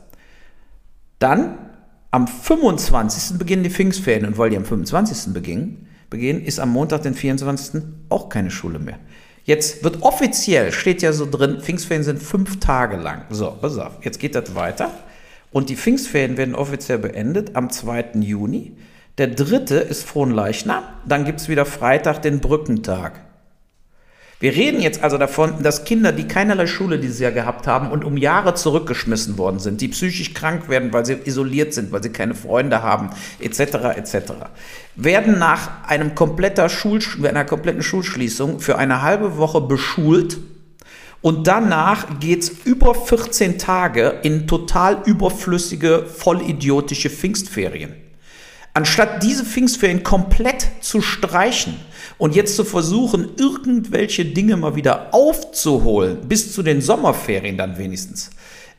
Dann am 25. beginnen die Pfingstferien und weil die am 25. beginnen, beginnen ist am Montag, den 24. auch keine Schule mehr. Jetzt wird offiziell, steht ja so drin, Pfingstferien sind fünf Tage lang. So, pass auf, jetzt geht das weiter. Und die Pfingstferien werden offiziell beendet am 2. Juni. Der dritte ist Fronleichnam. Dann gibt es wieder Freitag den Brückentag. Wir reden jetzt also davon, dass Kinder, die keinerlei Schule dieses Jahr gehabt haben und um Jahre zurückgeschmissen worden sind, die psychisch krank werden, weil sie isoliert sind, weil sie keine Freunde haben, etc., etc., werden nach einem kompletter Schul einer kompletten Schulschließung für eine halbe Woche beschult und danach geht es über 14 Tage in total überflüssige, vollidiotische Pfingstferien. Anstatt diese Pfingstferien komplett zu streichen und jetzt zu versuchen, irgendwelche Dinge mal wieder aufzuholen, bis zu den Sommerferien dann wenigstens,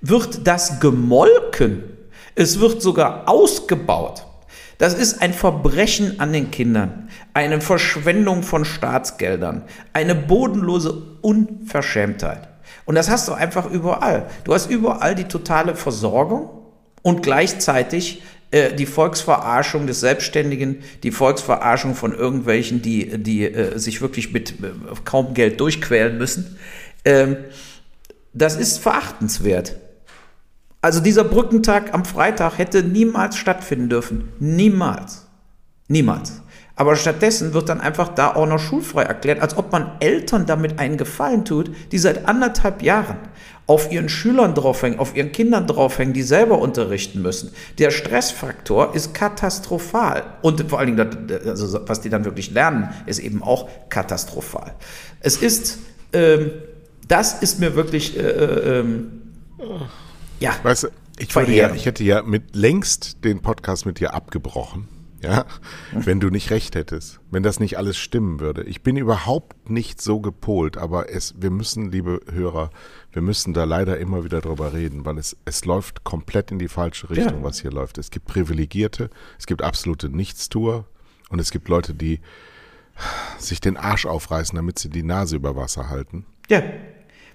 wird das gemolken. Es wird sogar ausgebaut. Das ist ein Verbrechen an den Kindern, eine Verschwendung von Staatsgeldern, eine bodenlose Unverschämtheit. Und das hast du einfach überall. Du hast überall die totale Versorgung und gleichzeitig äh, die Volksverarschung des Selbstständigen, die Volksverarschung von irgendwelchen, die, die äh, sich wirklich mit äh, kaum Geld durchquälen müssen. Ähm, das ist verachtenswert. Also dieser Brückentag am Freitag hätte niemals stattfinden dürfen. Niemals. Niemals. Aber stattdessen wird dann einfach da auch noch schulfrei erklärt, als ob man Eltern damit einen Gefallen tut, die seit anderthalb Jahren auf ihren Schülern draufhängen, auf ihren Kindern draufhängen, die selber unterrichten müssen. Der Stressfaktor ist katastrophal. Und vor allen Dingen, also was die dann wirklich lernen, ist eben auch katastrophal. Es ist, ähm, das ist mir wirklich, äh, äh, ähm,
ja. Weißt du, ich, ja, ich hätte ja mit längst den Podcast mit dir abgebrochen ja, wenn du nicht recht hättest, wenn das nicht alles stimmen würde. Ich bin überhaupt nicht so gepolt, aber es, wir müssen, liebe Hörer, wir müssen da leider immer wieder drüber reden, weil es, es läuft komplett in die falsche Richtung, ja. was hier läuft. Es gibt Privilegierte, es gibt absolute Nichtstuer und es gibt Leute, die sich den Arsch aufreißen, damit sie die Nase über Wasser halten.
Ja.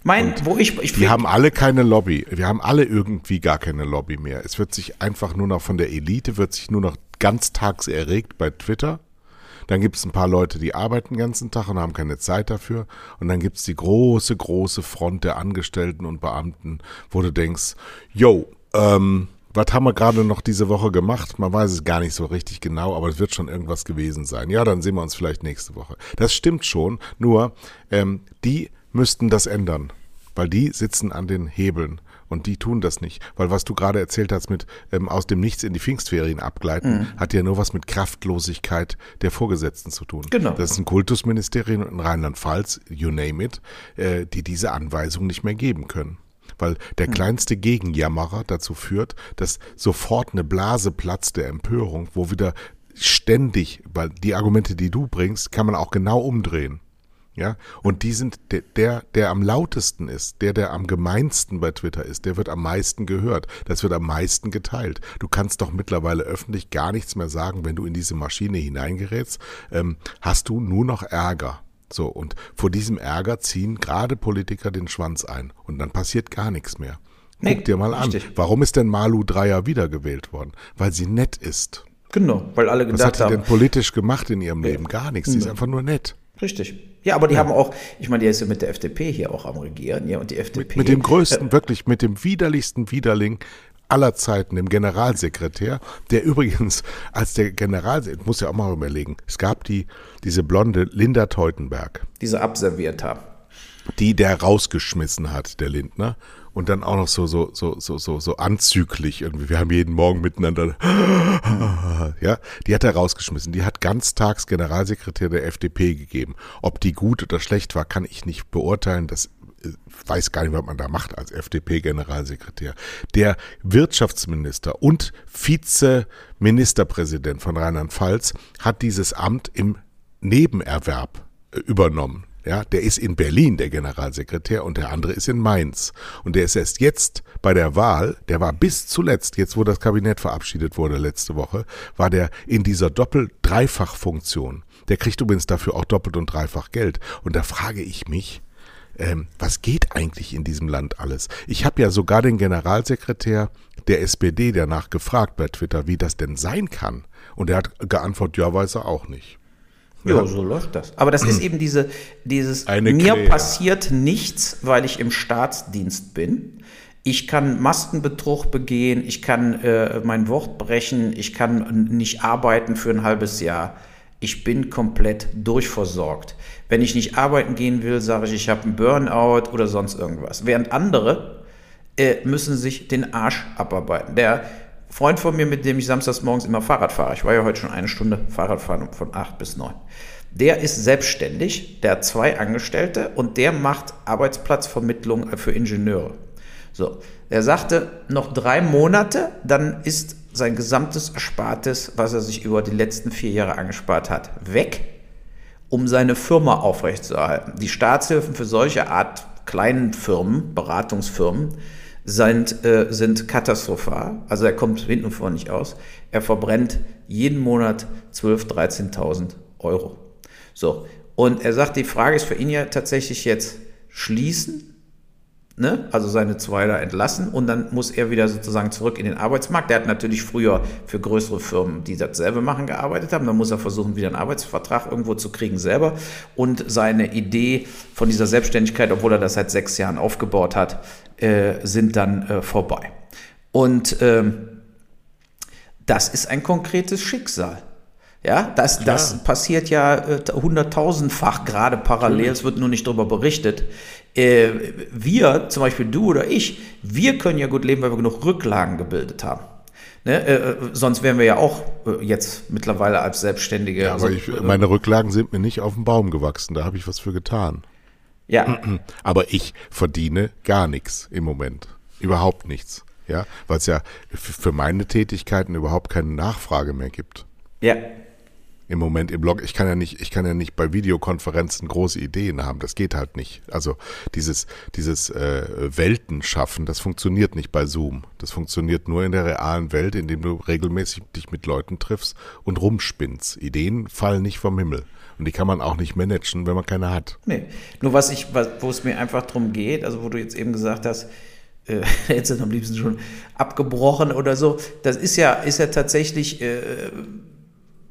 Mein, wo ich, ich
wir haben alle keine Lobby. Wir haben alle irgendwie gar keine Lobby mehr. Es wird sich einfach nur noch von der Elite, wird sich nur noch ganztags erregt bei Twitter. Dann gibt es ein paar Leute, die arbeiten den ganzen Tag und haben keine Zeit dafür. Und dann gibt es die große, große Front der Angestellten und Beamten, wo du denkst, yo, ähm, was haben wir gerade noch diese Woche gemacht? Man weiß es gar nicht so richtig genau, aber es wird schon irgendwas gewesen sein. Ja, dann sehen wir uns vielleicht nächste Woche. Das stimmt schon, nur ähm, die müssten das ändern, weil die sitzen an den Hebeln. Und die tun das nicht. Weil was du gerade erzählt hast mit ähm, aus dem Nichts in die Pfingstferien abgleiten, mhm. hat ja nur was mit Kraftlosigkeit der Vorgesetzten zu tun. Genau. Das ist ein Kultusministerium in Rheinland-Pfalz, you name it, äh, die diese Anweisung nicht mehr geben können weil der mhm. kleinste Gegenjammerer dazu führt, dass sofort eine Blase platzt der Empörung, wo wieder ständig, weil die Argumente, die du bringst, kann man auch genau umdrehen. Ja, und die sind der, der, der am lautesten ist, der, der am gemeinsten bei Twitter ist, der wird am meisten gehört. Das wird am meisten geteilt. Du kannst doch mittlerweile öffentlich gar nichts mehr sagen, wenn du in diese Maschine hineingerätst, ähm, hast du nur noch Ärger. So, und vor diesem Ärger ziehen gerade Politiker den Schwanz ein. Und dann passiert gar nichts mehr. Guck nee, dir mal richtig. an. Warum ist denn Malu Dreier wiedergewählt worden? Weil sie nett ist.
Genau, weil alle gedacht haben. Was hat
sie haben, denn politisch gemacht in ihrem Leben? Gar nichts. Sie ist einfach nur nett.
Richtig. Ja, aber die ja. haben auch, ich meine, die ist ja mit der FDP hier auch am Regieren, ja, und die FDP.
Mit, mit dem größten, äh, wirklich, mit dem widerlichsten Widerling aller Zeiten, dem Generalsekretär, der übrigens als der Generalsekretär, muss ja auch mal überlegen, es gab die, diese blonde Linda Teutenberg.
Diese Abservierter.
Die der rausgeschmissen hat, der Lindner und dann auch noch so so so so so so anzüglich irgendwie. Wir haben jeden Morgen miteinander, *laughs* ja, die hat er rausgeschmissen. Die hat ganztags Generalsekretär der FDP gegeben. Ob die gut oder schlecht war, kann ich nicht beurteilen. Das äh, weiß gar nicht, was man da macht als FDP-Generalsekretär. Der Wirtschaftsminister und Vizeministerpräsident von Rheinland-Pfalz hat dieses Amt im Nebenerwerb äh, übernommen. Ja, der ist in Berlin, der Generalsekretär, und der andere ist in Mainz. Und der ist erst jetzt bei der Wahl, der war bis zuletzt, jetzt wo das Kabinett verabschiedet wurde letzte Woche, war der in dieser Doppel-Dreifach-Funktion. Der kriegt übrigens dafür auch doppelt und dreifach Geld. Und da frage ich mich, ähm, was geht eigentlich in diesem Land alles? Ich habe ja sogar den Generalsekretär der SPD danach gefragt bei Twitter, wie das denn sein kann. Und er hat geantwortet, ja, weiß er auch nicht.
Ja, so läuft das. Aber das ist eben diese, dieses,
Eine
mir
Kläger.
passiert nichts, weil ich im Staatsdienst bin. Ich kann Maskenbetrug begehen, ich kann äh, mein Wort brechen, ich kann nicht arbeiten für ein halbes Jahr. Ich bin komplett durchversorgt. Wenn ich nicht arbeiten gehen will, sage ich, ich habe einen Burnout oder sonst irgendwas. Während andere äh, müssen sich den Arsch abarbeiten. Der Freund von mir, mit dem ich samstags morgens immer Fahrrad fahre, ich war ja heute schon eine Stunde Fahrradfahren von 8 bis 9, der ist selbstständig, der hat zwei Angestellte und der macht Arbeitsplatzvermittlung für Ingenieure. So, er sagte, noch drei Monate, dann ist sein gesamtes Erspartes, was er sich über die letzten vier Jahre angespart hat, weg um seine Firma aufrechtzuerhalten. Die Staatshilfen für solche Art kleinen Firmen, Beratungsfirmen, sind, äh, sind katastrophal. Also er kommt hinten und vorne nicht aus. Er verbrennt jeden Monat 12.000, 13.000 Euro. So, und er sagt, die Frage ist für ihn ja tatsächlich jetzt schließen ne? also seine zwei da entlassen und dann muss er wieder sozusagen zurück in den Arbeitsmarkt. Der hat natürlich früher für größere Firmen, die dasselbe machen, gearbeitet haben. Dann muss er versuchen, wieder einen Arbeitsvertrag irgendwo zu kriegen selber. Und seine Idee von dieser Selbstständigkeit, obwohl er das seit sechs Jahren aufgebaut hat, äh, sind dann äh, vorbei. Und ähm, das ist ein konkretes Schicksal. Ja, das, das passiert ja äh, hunderttausendfach gerade parallel, es wird nur nicht darüber berichtet. Äh, wir, zum Beispiel du oder ich, wir können ja gut leben, weil wir genug Rücklagen gebildet haben. Ne? Äh, äh, sonst wären wir ja auch äh, jetzt mittlerweile als Selbstständige.
Ja,
also,
aber ich,
äh,
meine Rücklagen sind mir nicht auf den Baum gewachsen. Da habe ich was für getan.
ja, *clears throat*
Aber ich verdiene gar nichts im Moment. Überhaupt nichts. Ja, weil es ja für meine Tätigkeiten überhaupt keine Nachfrage mehr gibt.
ja,
Im Moment im Blog. Ich kann ja nicht, ich kann ja nicht bei Videokonferenzen große Ideen haben. Das geht halt nicht. Also dieses, dieses äh, Welten schaffen, das funktioniert nicht bei Zoom. Das funktioniert nur in der realen Welt, indem du regelmäßig dich mit Leuten triffst und rumspinnst. Ideen fallen nicht vom Himmel. Und die kann man auch nicht managen, wenn man keine hat.
Nee. Nur was ich, wo es mir einfach drum geht, also wo du jetzt eben gesagt hast, äh, *laughs* jetzt sind am liebsten schon abgebrochen oder so, das ist ja, ist ja tatsächlich, äh,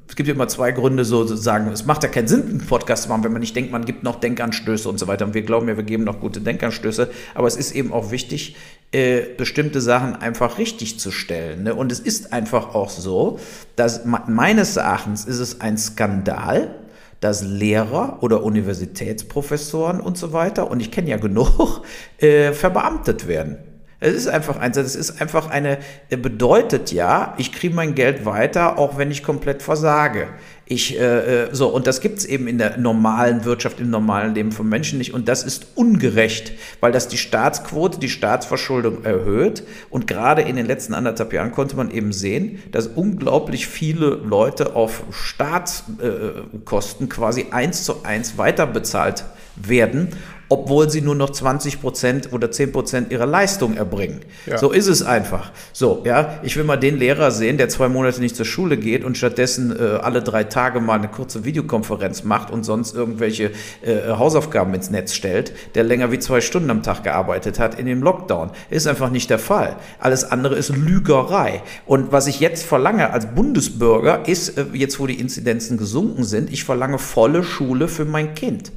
es gibt ja immer zwei Gründe, so zu sagen, es macht ja keinen Sinn, einen Podcast zu machen, wenn man nicht denkt, man gibt noch Denkanstöße und so weiter. Und wir glauben ja, wir geben noch gute Denkanstöße. Aber es ist eben auch wichtig, äh, bestimmte Sachen einfach richtig zu stellen. Ne? Und es ist einfach auch so, dass meines Erachtens ist es ein Skandal, dass Lehrer oder Universitätsprofessoren und so weiter, und ich kenne ja genug, *laughs* äh, verbeamtet werden. Es ist einfach eins, es ist einfach eine, äh, bedeutet ja, ich kriege mein Geld weiter, auch wenn ich komplett versage. Ich, äh, äh, so, und das gibt es eben in der normalen Wirtschaft, im normalen Leben von Menschen nicht. Und das ist ungerecht, weil das die Staatsquote, die Staatsverschuldung erhöht. Und gerade in den letzten anderthalb Jahren konnte man eben sehen, dass unglaublich viele Leute auf Staatskosten quasi eins zu eins weiterbezahlt werden, obwohl sie nur noch 20 Prozent oder 10 Prozent ihrer Leistung erbringen.
Ja.
So ist es einfach. So, ja, ich will mal den Lehrer sehen, der zwei Monate nicht zur Schule geht und stattdessen äh, alle drei Tage mal eine kurze Videokonferenz macht und sonst irgendwelche äh, Hausaufgaben ins Netz stellt, der länger wie zwei Stunden am Tag gearbeitet hat in dem Lockdown. Ist einfach nicht der Fall. Alles andere ist Lügerei. Und was ich jetzt verlange als Bundesbürger ist, äh, jetzt wo die Inzidenzen gesunken sind, ich verlange volle Schule für mein Kind.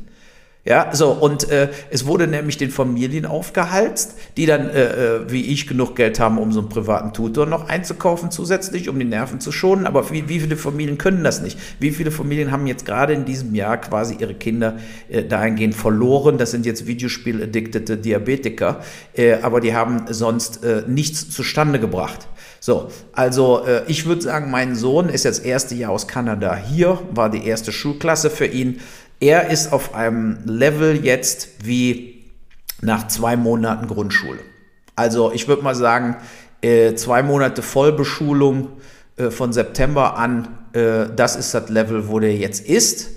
Ja, so, und äh, es wurde nämlich den Familien aufgehalst, die dann, äh, äh, wie ich, genug Geld haben, um so einen privaten Tutor noch einzukaufen zusätzlich, um die Nerven zu schonen. Aber wie, wie viele Familien können das nicht? Wie viele Familien haben jetzt gerade in diesem Jahr quasi ihre Kinder äh, dahingehend verloren? Das sind jetzt Videospiel-addictete Diabetiker, äh, aber die haben sonst äh, nichts zustande gebracht. So, also äh, ich würde sagen, mein Sohn ist jetzt erste Jahr aus Kanada hier, war die erste Schulklasse für ihn. Er ist auf einem Level jetzt wie nach zwei Monaten Grundschule. Also ich würde mal sagen, äh, zwei Monate Vollbeschulung äh, von September an, äh, das ist das Level, wo der jetzt ist,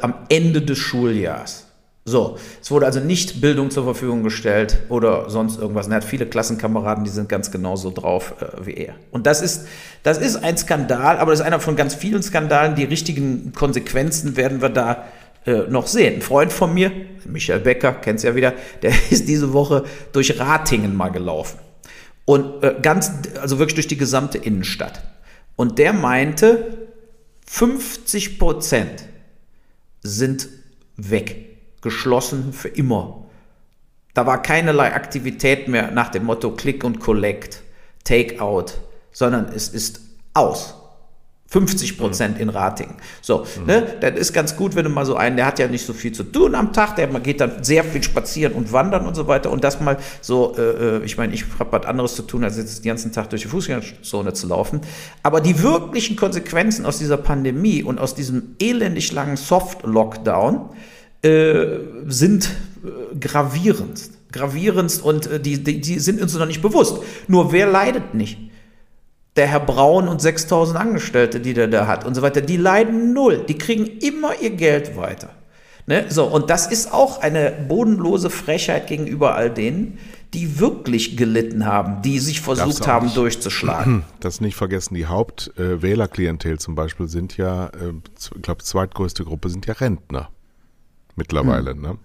am Ende des Schuljahres. So, es wurde also nicht Bildung zur Verfügung gestellt oder sonst irgendwas. Und er hat viele Klassenkameraden, die sind ganz genauso drauf äh, wie er. Und das ist, das ist ein Skandal, aber das ist einer von ganz vielen Skandalen. Die richtigen Konsequenzen werden wir da äh, noch sehen. Ein Freund von mir, Michael Becker, kennt's ja wieder, der *laughs* ist diese Woche durch Ratingen mal gelaufen. Und äh, ganz, also wirklich durch die gesamte Innenstadt. Und der meinte, 50 Prozent sind weg. Geschlossen für immer. Da war keinerlei Aktivität mehr nach dem Motto Click und Collect, Takeout, sondern es ist aus. 50 Prozent in Rating. So, mhm. ne, das ist ganz gut, wenn du mal so einen, der hat ja nicht so viel zu tun am Tag, der geht dann sehr viel spazieren und wandern und so weiter und das mal so, äh, äh ich meine, ich habe was anderes zu tun, als jetzt den ganzen Tag durch die Fußgängerzone zu laufen. Aber die wirklichen Konsequenzen aus dieser Pandemie und aus diesem elendig langen Soft-Lockdown äh, sind äh, gravierend. Gravierend und äh, die, die, die sind uns noch nicht bewusst. Nur wer leidet nicht? Der Herr Braun und 6000 Angestellte, die der da hat und so weiter, die leiden null. Die kriegen immer ihr Geld weiter. Ne? So, und das ist auch eine bodenlose Frechheit gegenüber all denen, die wirklich gelitten haben, die sich versucht haben nicht, durchzuschlagen. *clears throat*
Das nicht vergessen, die Hauptwählerklientel äh, zum Beispiel sind ja, äh, ich glaube, zweitgrößte Gruppe sind ja Rentner mittlerweile. Hm. Ne?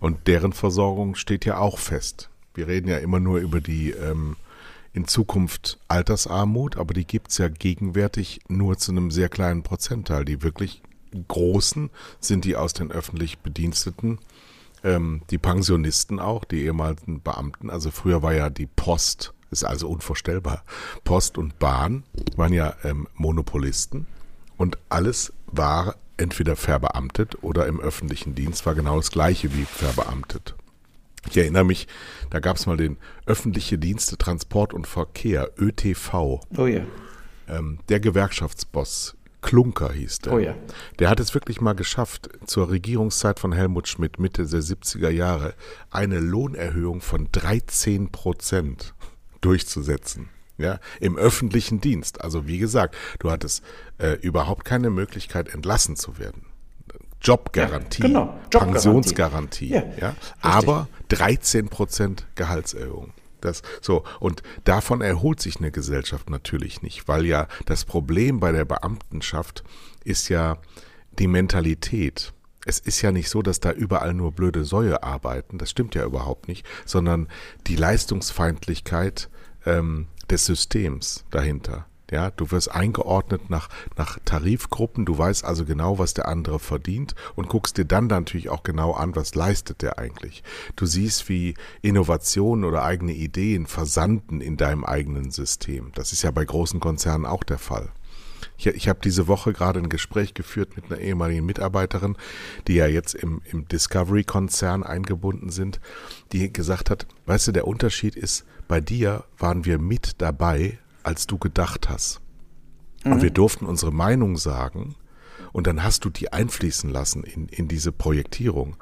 Und deren Versorgung steht ja auch fest. Wir reden ja immer nur über die ähm, in Zukunft Altersarmut, aber die gibt es ja gegenwärtig nur zu einem sehr kleinen Prozentteil. Die wirklich großen sind die aus den öffentlich Bediensteten, ähm, die Pensionisten auch, die ehemaligen Beamten. Also früher war ja die Post, ist also unvorstellbar, Post und Bahn waren ja ähm, Monopolisten und alles war entweder verbeamtet oder im öffentlichen Dienst, war genau das gleiche wie verbeamtet. Ich erinnere mich, da gab es mal den öffentliche Dienste Transport und Verkehr, ÖTV.
Oh ja.
Ähm, der Gewerkschaftsboss, Klunker hieß der.
Oh ja.
Der hat es wirklich mal geschafft, zur Regierungszeit von Helmut Schmidt, Mitte der 70er Jahre, eine Lohnerhöhung von 13 Prozent durchzusetzen. Ja, im öffentlichen Dienst. Also wie gesagt, du hattest äh, überhaupt keine Möglichkeit, entlassen zu werden. Jobgarantie, ja, genau. Jobgarantie. Pensionsgarantie. Ja, ja. Aber 13 Prozent Gehaltserhöhung. Das, so, und davon erholt sich eine Gesellschaft natürlich nicht, weil ja das Problem bei der Beamtenschaft ist ja die Mentalität. Es ist ja nicht so, dass da überall nur blöde Säue arbeiten, das stimmt ja überhaupt nicht, sondern die Leistungsfeindlichkeit ähm, des Systems dahinter. Ja, du wirst eingeordnet nach, nach Tarifgruppen, du weißt also genau, was der andere verdient und guckst dir dann natürlich auch genau an, was leistet der eigentlich. Du siehst, wie Innovationen oder eigene Ideen versanden in deinem eigenen System. Das ist ja bei großen Konzernen auch der Fall. Ich, ich habe diese Woche gerade ein Gespräch geführt mit einer ehemaligen Mitarbeiterin, die ja jetzt im, im Discovery-Konzern eingebunden sind, die gesagt hat, weißt du, der Unterschied ist, bei dir waren wir mit dabei, als du gedacht hast. Mhm. Und wir durften unsere Meinung sagen und dann hast du die einfließen lassen in, in diese Projektierung.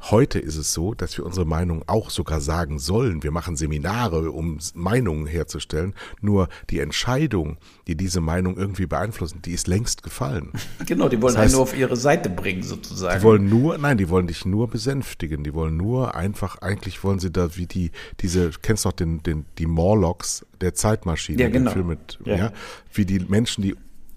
Heute ist es so, dass wir unsere Meinung auch sogar sagen sollen. Wir machen Seminare, um Meinungen herzustellen. Nur die Entscheidung, die diese Meinung irgendwie beeinflussen, die ist längst gefallen. *laughs*
Genau, die wollen das heißt, einen nur auf ihre Seite bringen, sozusagen.
Die wollen nur, nein, die wollen dich nur besänftigen. Die wollen nur einfach, eigentlich wollen sie da wie die, diese, kennst du noch den, den, die Morlocks der Zeitmaschine,
ja, genau.
Film mit, ja. ja, wie die Menschen, die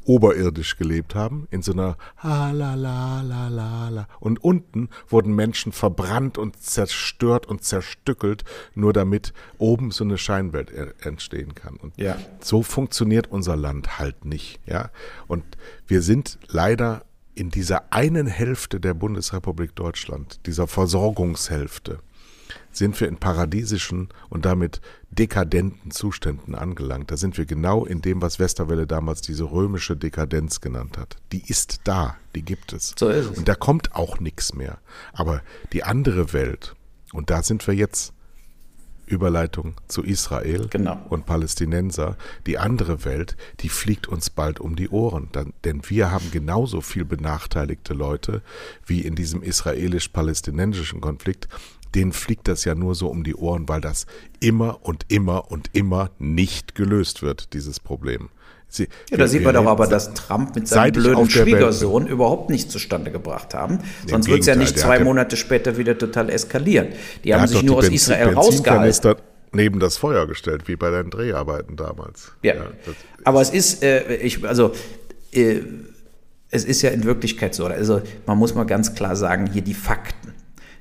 oberirdisch gelebt haben, in so einer ha la la la la la. Und unten wurden Menschen verbrannt und zerstört und zerstückelt, nur damit oben so eine Scheinwelt entstehen kann. Und ja. so funktioniert unser Land halt nicht, ja. Und wir sind leider in dieser einen Hälfte der Bundesrepublik Deutschland, dieser Versorgungshälfte, sind wir in paradiesischen und damit dekadenten Zuständen angelangt. Da sind wir genau in dem, was Westerwelle damals diese römische Dekadenz genannt hat. Die ist da, die gibt es.
So ist es.
Und da kommt auch nichts mehr. Aber die andere Welt, und da sind wir jetzt, Überleitung zu Israel
genau.
und Palästinenser, die andere Welt, die fliegt uns bald um die Ohren. denn wir haben genauso viel benachteiligte Leute wie in diesem israelisch-palästinensischen Konflikt denen fliegt das ja nur so um die Ohren, weil das immer und immer und immer nicht gelöst wird, dieses Problem.
Sie, ja, da sieht man doch aber, dass Trump mit seinem blöden Schwiegersohn überhaupt nichts zustande gebracht haben. Sonst wird es ja nicht zwei Monate später wieder total eskalieren. Die haben sich nur aus Benzin, Israel rausgehalten
neben das Feuer gestellt, wie bei deinen Dreharbeiten damals.
Ja, ja aber es ist, äh, ich, also, äh, es ist ja in Wirklichkeit so, also man muss mal ganz klar sagen, hier die Fakten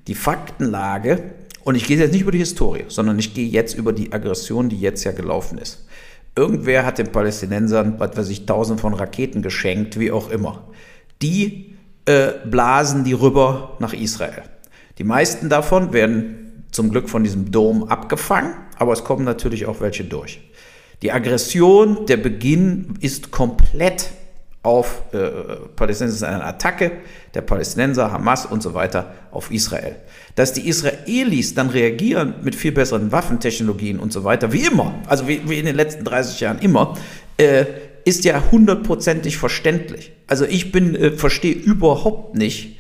die Faktenlage, und ich gehe jetzt nicht über die Historie, sondern ich gehe jetzt über die Aggression, die jetzt ja gelaufen ist. Irgendwer hat den Palästinensern, was weiß ich, tausend von Raketen geschenkt, wie auch immer. Die äh, blasen die rüber nach Israel. Die meisten davon werden zum Glück von diesem Dom abgefangen, aber es kommen natürlich auch welche durch. Die Aggression, der Beginn ist komplett auf äh, Palästinenser eine Attacke der Palästinenser, Hamas und so weiter auf Israel. Dass die Israelis dann reagieren mit viel besseren Waffentechnologien und so weiter, wie immer, also wie, wie in den letzten 30 Jahren immer, äh, ist ja hundertprozentig verständlich. Also ich bin, äh, verstehe überhaupt nicht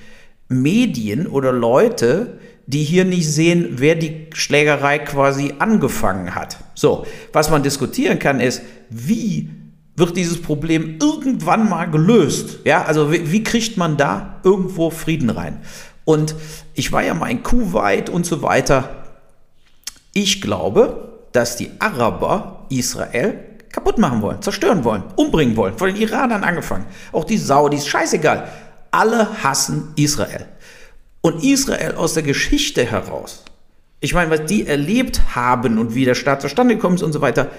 Medien oder Leute, die hier nicht sehen, wer die Schlägerei quasi angefangen hat. So, was man diskutieren kann, ist, wie wird dieses Problem irgendwann mal gelöst? Ja, also wie, wie kriegt man da irgendwo Frieden rein? Und ich war ja mal in Kuwait und so weiter. Ich glaube, dass die Araber Israel kaputt machen wollen, zerstören wollen, umbringen wollen, von den Iranern angefangen. Auch die Saudis, scheißegal. Alle hassen Israel. Und Israel aus der Geschichte heraus, ich meine, was die erlebt haben und wie der Staat zustande gekommen ist und so weiter,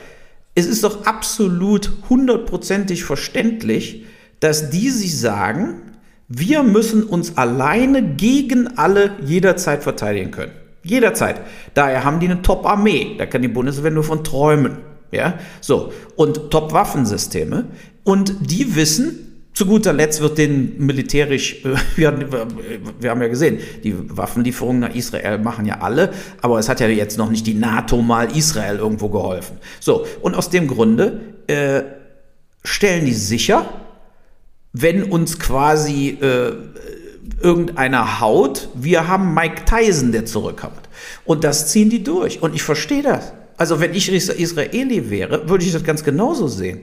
es ist doch absolut hundertprozentig verständlich, dass die sich sagen, wir müssen uns alleine gegen alle jederzeit verteidigen können. Jederzeit. Daher haben die eine Top-Armee. Da kann die Bundeswehr nur von träumen. Ja, so. Und Top-Waffensysteme. Und die wissen, zu guter Letzt wird den militärisch, *laughs* wir, wir, haben ja gesehen, die Waffenlieferungen nach Israel machen ja alle, aber es hat ja jetzt noch nicht die NATO mal Israel irgendwo geholfen. So, und aus dem Grunde äh, stellen die sicher, wenn uns quasi äh, irgendeiner haut, wir haben Mike Tyson, der zurückkommt. Und das ziehen die durch. Und ich verstehe das. Also wenn ich Israeli wäre, würde ich das ganz genauso sehen.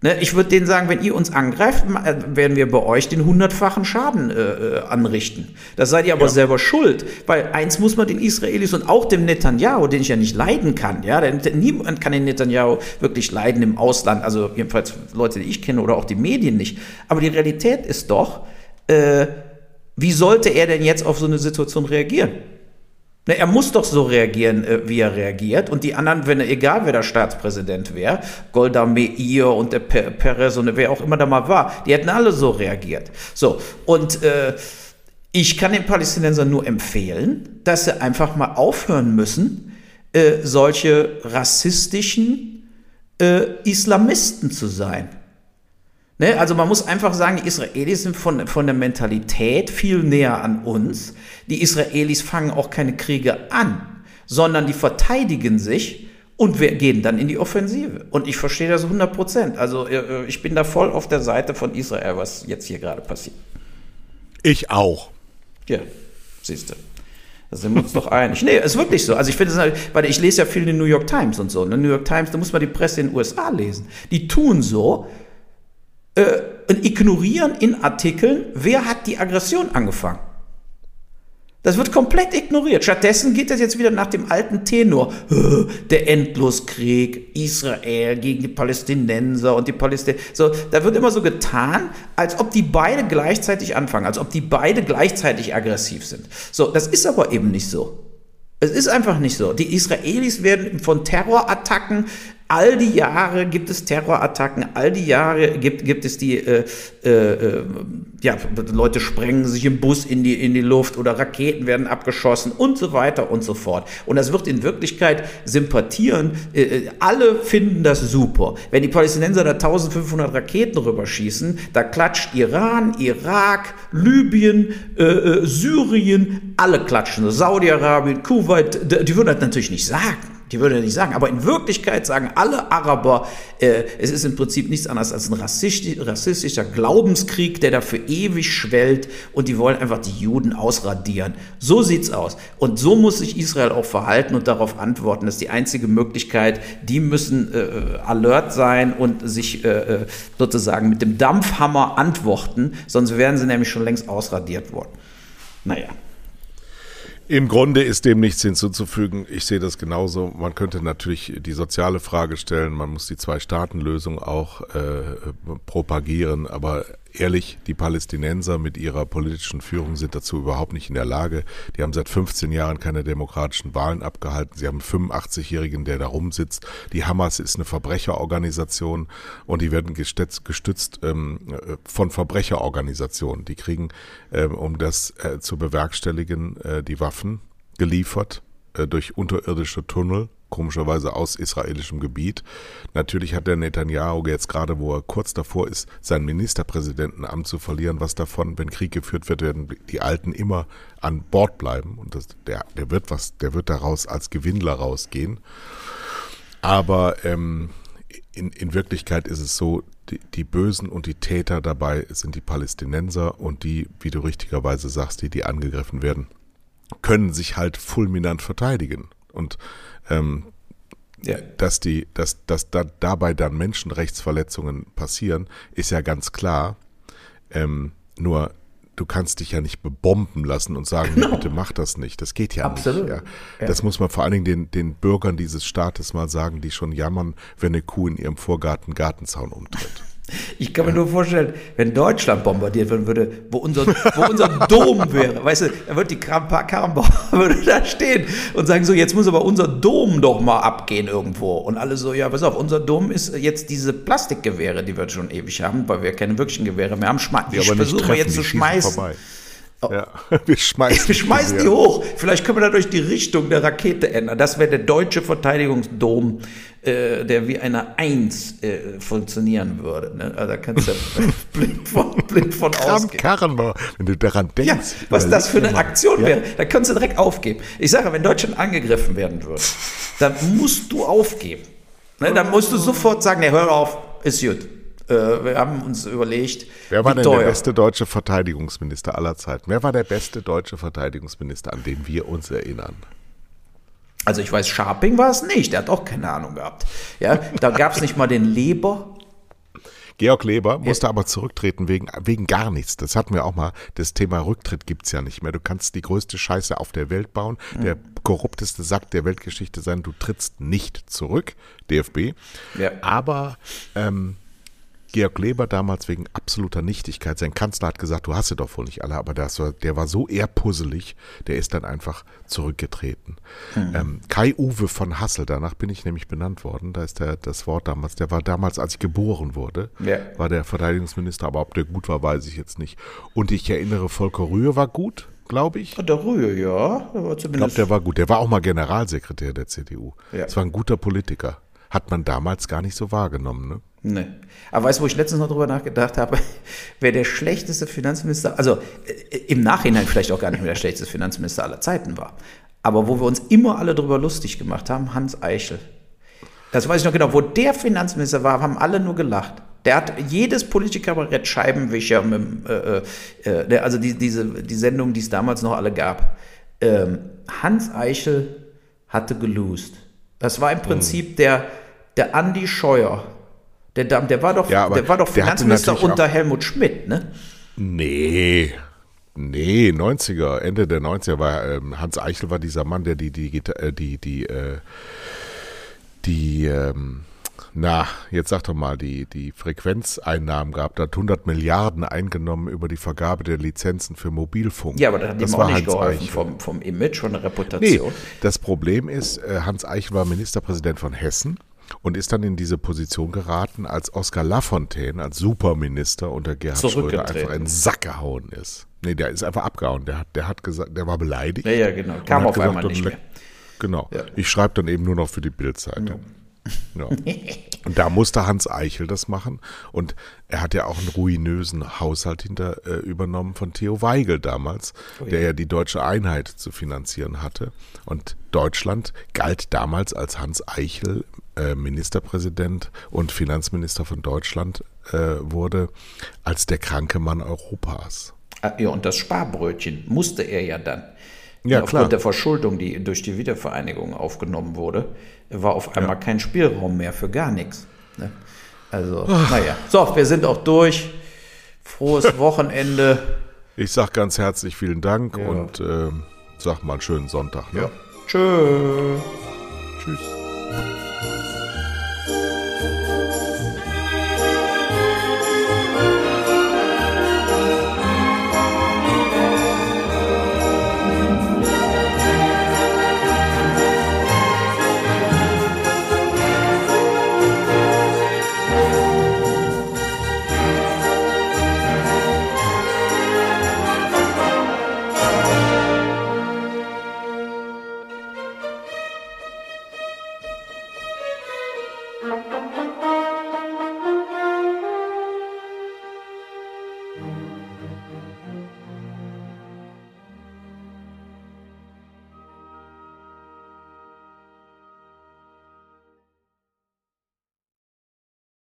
Ne, ich würde denen sagen, wenn ihr uns angreift, äh, werden wir bei euch den hundertfachen Schaden äh, äh, anrichten. Das seid ihr aber ja. selber schuld. Weil eins muss man den Israelis und auch dem Netanyahu, den ich ja nicht leiden kann, ja, denn niemand kann den Netanyahu wirklich leiden im Ausland, also jedenfalls Leute, die ich kenne oder auch die Medien nicht. Aber die Realität ist doch, äh, wie sollte er denn jetzt auf so eine Situation reagieren? Ne, er muss doch so reagieren, äh, wie er reagiert. Und die anderen, wenn egal wer der Staatspräsident wäre, Golda Meir und der Perez und wer auch immer da mal war, die hätten alle so reagiert. So, und äh, ich kann den Palästinensern nur empfehlen, dass sie einfach mal aufhören müssen, äh, solche rassistischen äh, Islamisten zu sein. Ne? Also man muss einfach sagen, die Israelis sind von, von der Mentalität viel näher an uns. Die Israelis fangen auch keine Kriege an, sondern die verteidigen sich und wir gehen dann in die Offensive. Und ich verstehe das 100 Prozent. Also äh, ich bin da voll auf der Seite von Israel, was jetzt hier gerade passiert.
Ich auch.
Ja, siehst du. Da sind wir uns doch einig. Nee, ist wirklich so. Also ich finde es, halt, weil ich lese ja viel in den New York Times und so. In ne? New York Times, da muss man die Presse in den USA lesen. Die tun so, äh, Ignorieren in Artikeln, wer hat die Aggression angefangen. Das wird komplett ignoriert. Stattdessen geht es jetzt wieder nach dem alten Tenor. Der Endloskrieg, Israel gegen die Palästinenser und die Palästinenser. So, da wird immer so getan, als ob die beide gleichzeitig anfangen, als ob die beide gleichzeitig aggressiv sind. So, das ist aber eben nicht so. Es ist einfach nicht so. Die Israelis werden von Terrorattacken All die Jahre gibt es Terrorattacken, all die Jahre gibt, gibt es die, äh, äh, äh, ja, Leute sprengen sich im Bus in die, in die Luft oder Raketen werden abgeschossen und so weiter und so fort. Und das wird in Wirklichkeit sympathieren. Äh, äh alle finden das super. Wenn die Palästinenser da 1500 Raketen rüberschießen, da klatscht Iran, Irak, Libyen, äh, äh, Syrien, alle klatschen. Saudi-Arabien, Kuwait, die würden das natürlich nicht sagen. Die würde er nicht sagen. Aber in Wirklichkeit sagen alle Araber, äh, es ist im Prinzip nichts anderes als ein rassistisch, rassistischer Glaubenskrieg, der dafür ewig schwellt und die wollen einfach die Juden ausradieren. So sieht's aus. Und so muss sich Israel auch verhalten und darauf antworten. Das ist die einzige Möglichkeit. Die müssen äh, alert sein und sich äh, äh sozusagen mit dem Dampfhammer antworten, sonst wären sie nämlich schon längst ausradiert worden. Naja.
Im Grunde ist dem nichts hinzuzufügen. Ich sehe das genauso. Man könnte natürlich die soziale Frage stellen. Man muss die Zwei-Staaten-Lösung auch äh, propagieren. Aber ehrlich, die Palästinenser mit ihrer politischen Führung sind dazu überhaupt nicht in der Lage. Die haben seit 15 Jahren keine demokratischen Wahlen abgehalten. Sie haben einen 85-Jährigen, der da rumsitzt. Die Hamas ist eine Verbrecherorganisation und die werden gestützt, gestützt ähm, von Verbrecherorganisationen. Die kriegen, ähm, um das äh, zu bewerkstelligen, äh, die Waffen geliefert äh, durch unterirdische Tunnel komischerweise aus israelischem Gebiet. Natürlich hat der Netanyahu jetzt gerade, wo er kurz davor ist, sein Ministerpräsidentenamt zu verlieren, was davon, wenn Krieg geführt wird, werden die Alten immer an Bord bleiben und das, der, der wird was, der wird daraus als Gewinnler rausgehen. Aber ähm, in, in Wirklichkeit ist es so, die, die Bösen und die Täter dabei sind die Palästinenser und die, wie du richtigerweise sagst, die, die angegriffen werden, können sich halt fulminant verteidigen. Und ähm, ja. dass die, dass, dass da, dabei dann Menschenrechtsverletzungen passieren, ist ja ganz klar. Ähm, nur du kannst dich ja nicht bebomben lassen und sagen, no. bitte mach das nicht. Das geht ja Absolut. nicht. Ja. Ja. Das muss man vor allen Dingen den, den Bürgern dieses Staates mal sagen, die schon jammern, wenn eine Kuh in ihrem Vorgarten Gartenzaun umtritt.
Ich kann mir nur vorstellen, wenn Deutschland bombardiert werden würde, wo unser, wo unser *laughs* Dom wäre, weißt du, da wird die Karrenbauer *laughs* würde da stehen und sagen so, jetzt muss aber unser Dom doch mal abgehen irgendwo. Und alle so, ja, pass auf, unser Dom ist jetzt diese Plastikgewehre, die wir schon ewig haben, weil wir keine wirklichen Gewehre mehr haben. Schma die, versuchen wir jetzt zu schmeißen. Vorbei.
Oh. Ja, *laughs* wir schmeißen,
wir schmeißen die hoch. Vielleicht können wir dadurch die Richtung der Rakete ändern. Das wäre der deutsche Verteidigungsdom, äh, der wie eine Eins äh, funktionieren würde. Ne? Also da kannst du *laughs* blind von, blind von ausgehen.
Karrenbauer, wenn du daran denkst. Ja,
was das für eine Aktion wäre, da könntest du direkt aufgeben. Ich sage, wenn Deutschland angegriffen werden würde, dann musst du aufgeben. Ne? Dann musst du sofort sagen, ne, hör auf, ist gut. Äh, wir haben uns überlegt.
Wer war denn teuer. der beste deutsche Verteidigungsminister aller Zeiten? Wer war der beste deutsche Verteidigungsminister, an den wir uns erinnern?
Also ich weiß, Scharping war es nicht, der hat auch keine Ahnung gehabt. Ja, da gab es nicht mal den Leber.
Georg Leber musste ja. aber zurücktreten wegen, wegen gar nichts. Das hatten wir auch mal. Das Thema Rücktritt gibt es ja nicht mehr. Du kannst die größte Scheiße auf der Welt bauen, mhm. der korrupteste Sack der Weltgeschichte sein. Du trittst nicht zurück, DFB. Ja. Aber ähm, Georg Leber damals wegen absoluter Nichtigkeit. Sein Kanzler hat gesagt, du hast sie doch wohl nicht alle, aber das war, der war so eher puzzelig, der ist dann einfach zurückgetreten. Mhm. Ähm, Kai-Uwe von Hassel, danach bin ich nämlich benannt worden, da ist der, das Wort damals, der war damals, als ich geboren wurde, ja. war der Verteidigungsminister, aber ob der gut war, weiß ich jetzt nicht. Und ich erinnere, Volker Rühe war gut, glaube ich.
Der Rühe, ja.
Der war zumindest ich glaube, der war gut. Der war auch mal Generalsekretär der CDU. Ja. Das war ein guter Politiker. Hat man damals gar nicht so wahrgenommen, ne?
Nee. Aber weißt du, wo ich letztens noch drüber nachgedacht habe? *laughs* Wer der schlechteste Finanzminister, also äh, im Nachhinein vielleicht auch gar nicht mehr der schlechteste Finanzminister aller Zeiten war, aber wo wir uns immer alle drüber lustig gemacht haben, Hans Eichel. Das weiß ich noch genau. Wo der Finanzminister war, haben alle nur gelacht. Der hat jedes Politikerbrett Scheibenwischer, mit, äh, äh, äh, also die, diese, die Sendung, die es damals noch alle gab. Ähm, Hans Eichel hatte gelost. Das war im Prinzip mhm. der, der Andi Scheuer der, der war doch, ja, der war doch Finanzminister unter Helmut Schmidt, ne?
Nee. Nee, 90er, Ende der 90er war ähm, Hans Eichel war dieser Mann, der die, die, äh, die, die, äh, die, ähm, na, jetzt sag doch mal, die, die Frequenzeinnahmen gab, da hat 100 Milliarden eingenommen über die Vergabe der Lizenzen für Mobilfunk.
Ja, aber das hat das ihm auch nicht geholfen vom, vom Image, von der Reputation. Nee,
das Problem ist, äh, Hans Eichel war Ministerpräsident von Hessen und ist dann in diese Position geraten, als Oskar Lafontaine als Superminister unter Gerhard Schröder einfach in den Sack gehauen ist. Nee, der ist einfach abgehauen. Der hat, der hat gesagt, der war beleidigt.
Ja, ja, genau. Kam auf gesagt, einmal nicht mehr.
Genau. Ja. Ich schreibe dann eben nur noch für die Bildseite. Ja. Ja. Und da musste Hans Eichel das machen. Und er hat ja auch einen ruinösen Haushalt hinter äh, übernommen von Theo Weigel damals, oh ja. der ja die deutsche Einheit zu finanzieren hatte. Und Deutschland galt damals als Hans Eichel äh, Ministerpräsident und Finanzminister von Deutschland äh, wurde, als der kranke Mann Europas.
Ah, ja, und das Sparbrötchen musste er ja dann.
Ja,
Aufgrund
klar.
der Verschuldung, die durch die Wiedervereinigung aufgenommen wurde, war auf einmal ja. kein Spielraum mehr für gar nichts. Ne? Also, Ach. naja. So, wir sind auch durch. Frohes *laughs* Wochenende.
Ich sag ganz herzlich vielen Dank ja. und äh, sag mal einen schönen Sonntag. Ne? Ja.
Tschö.
Tschüss.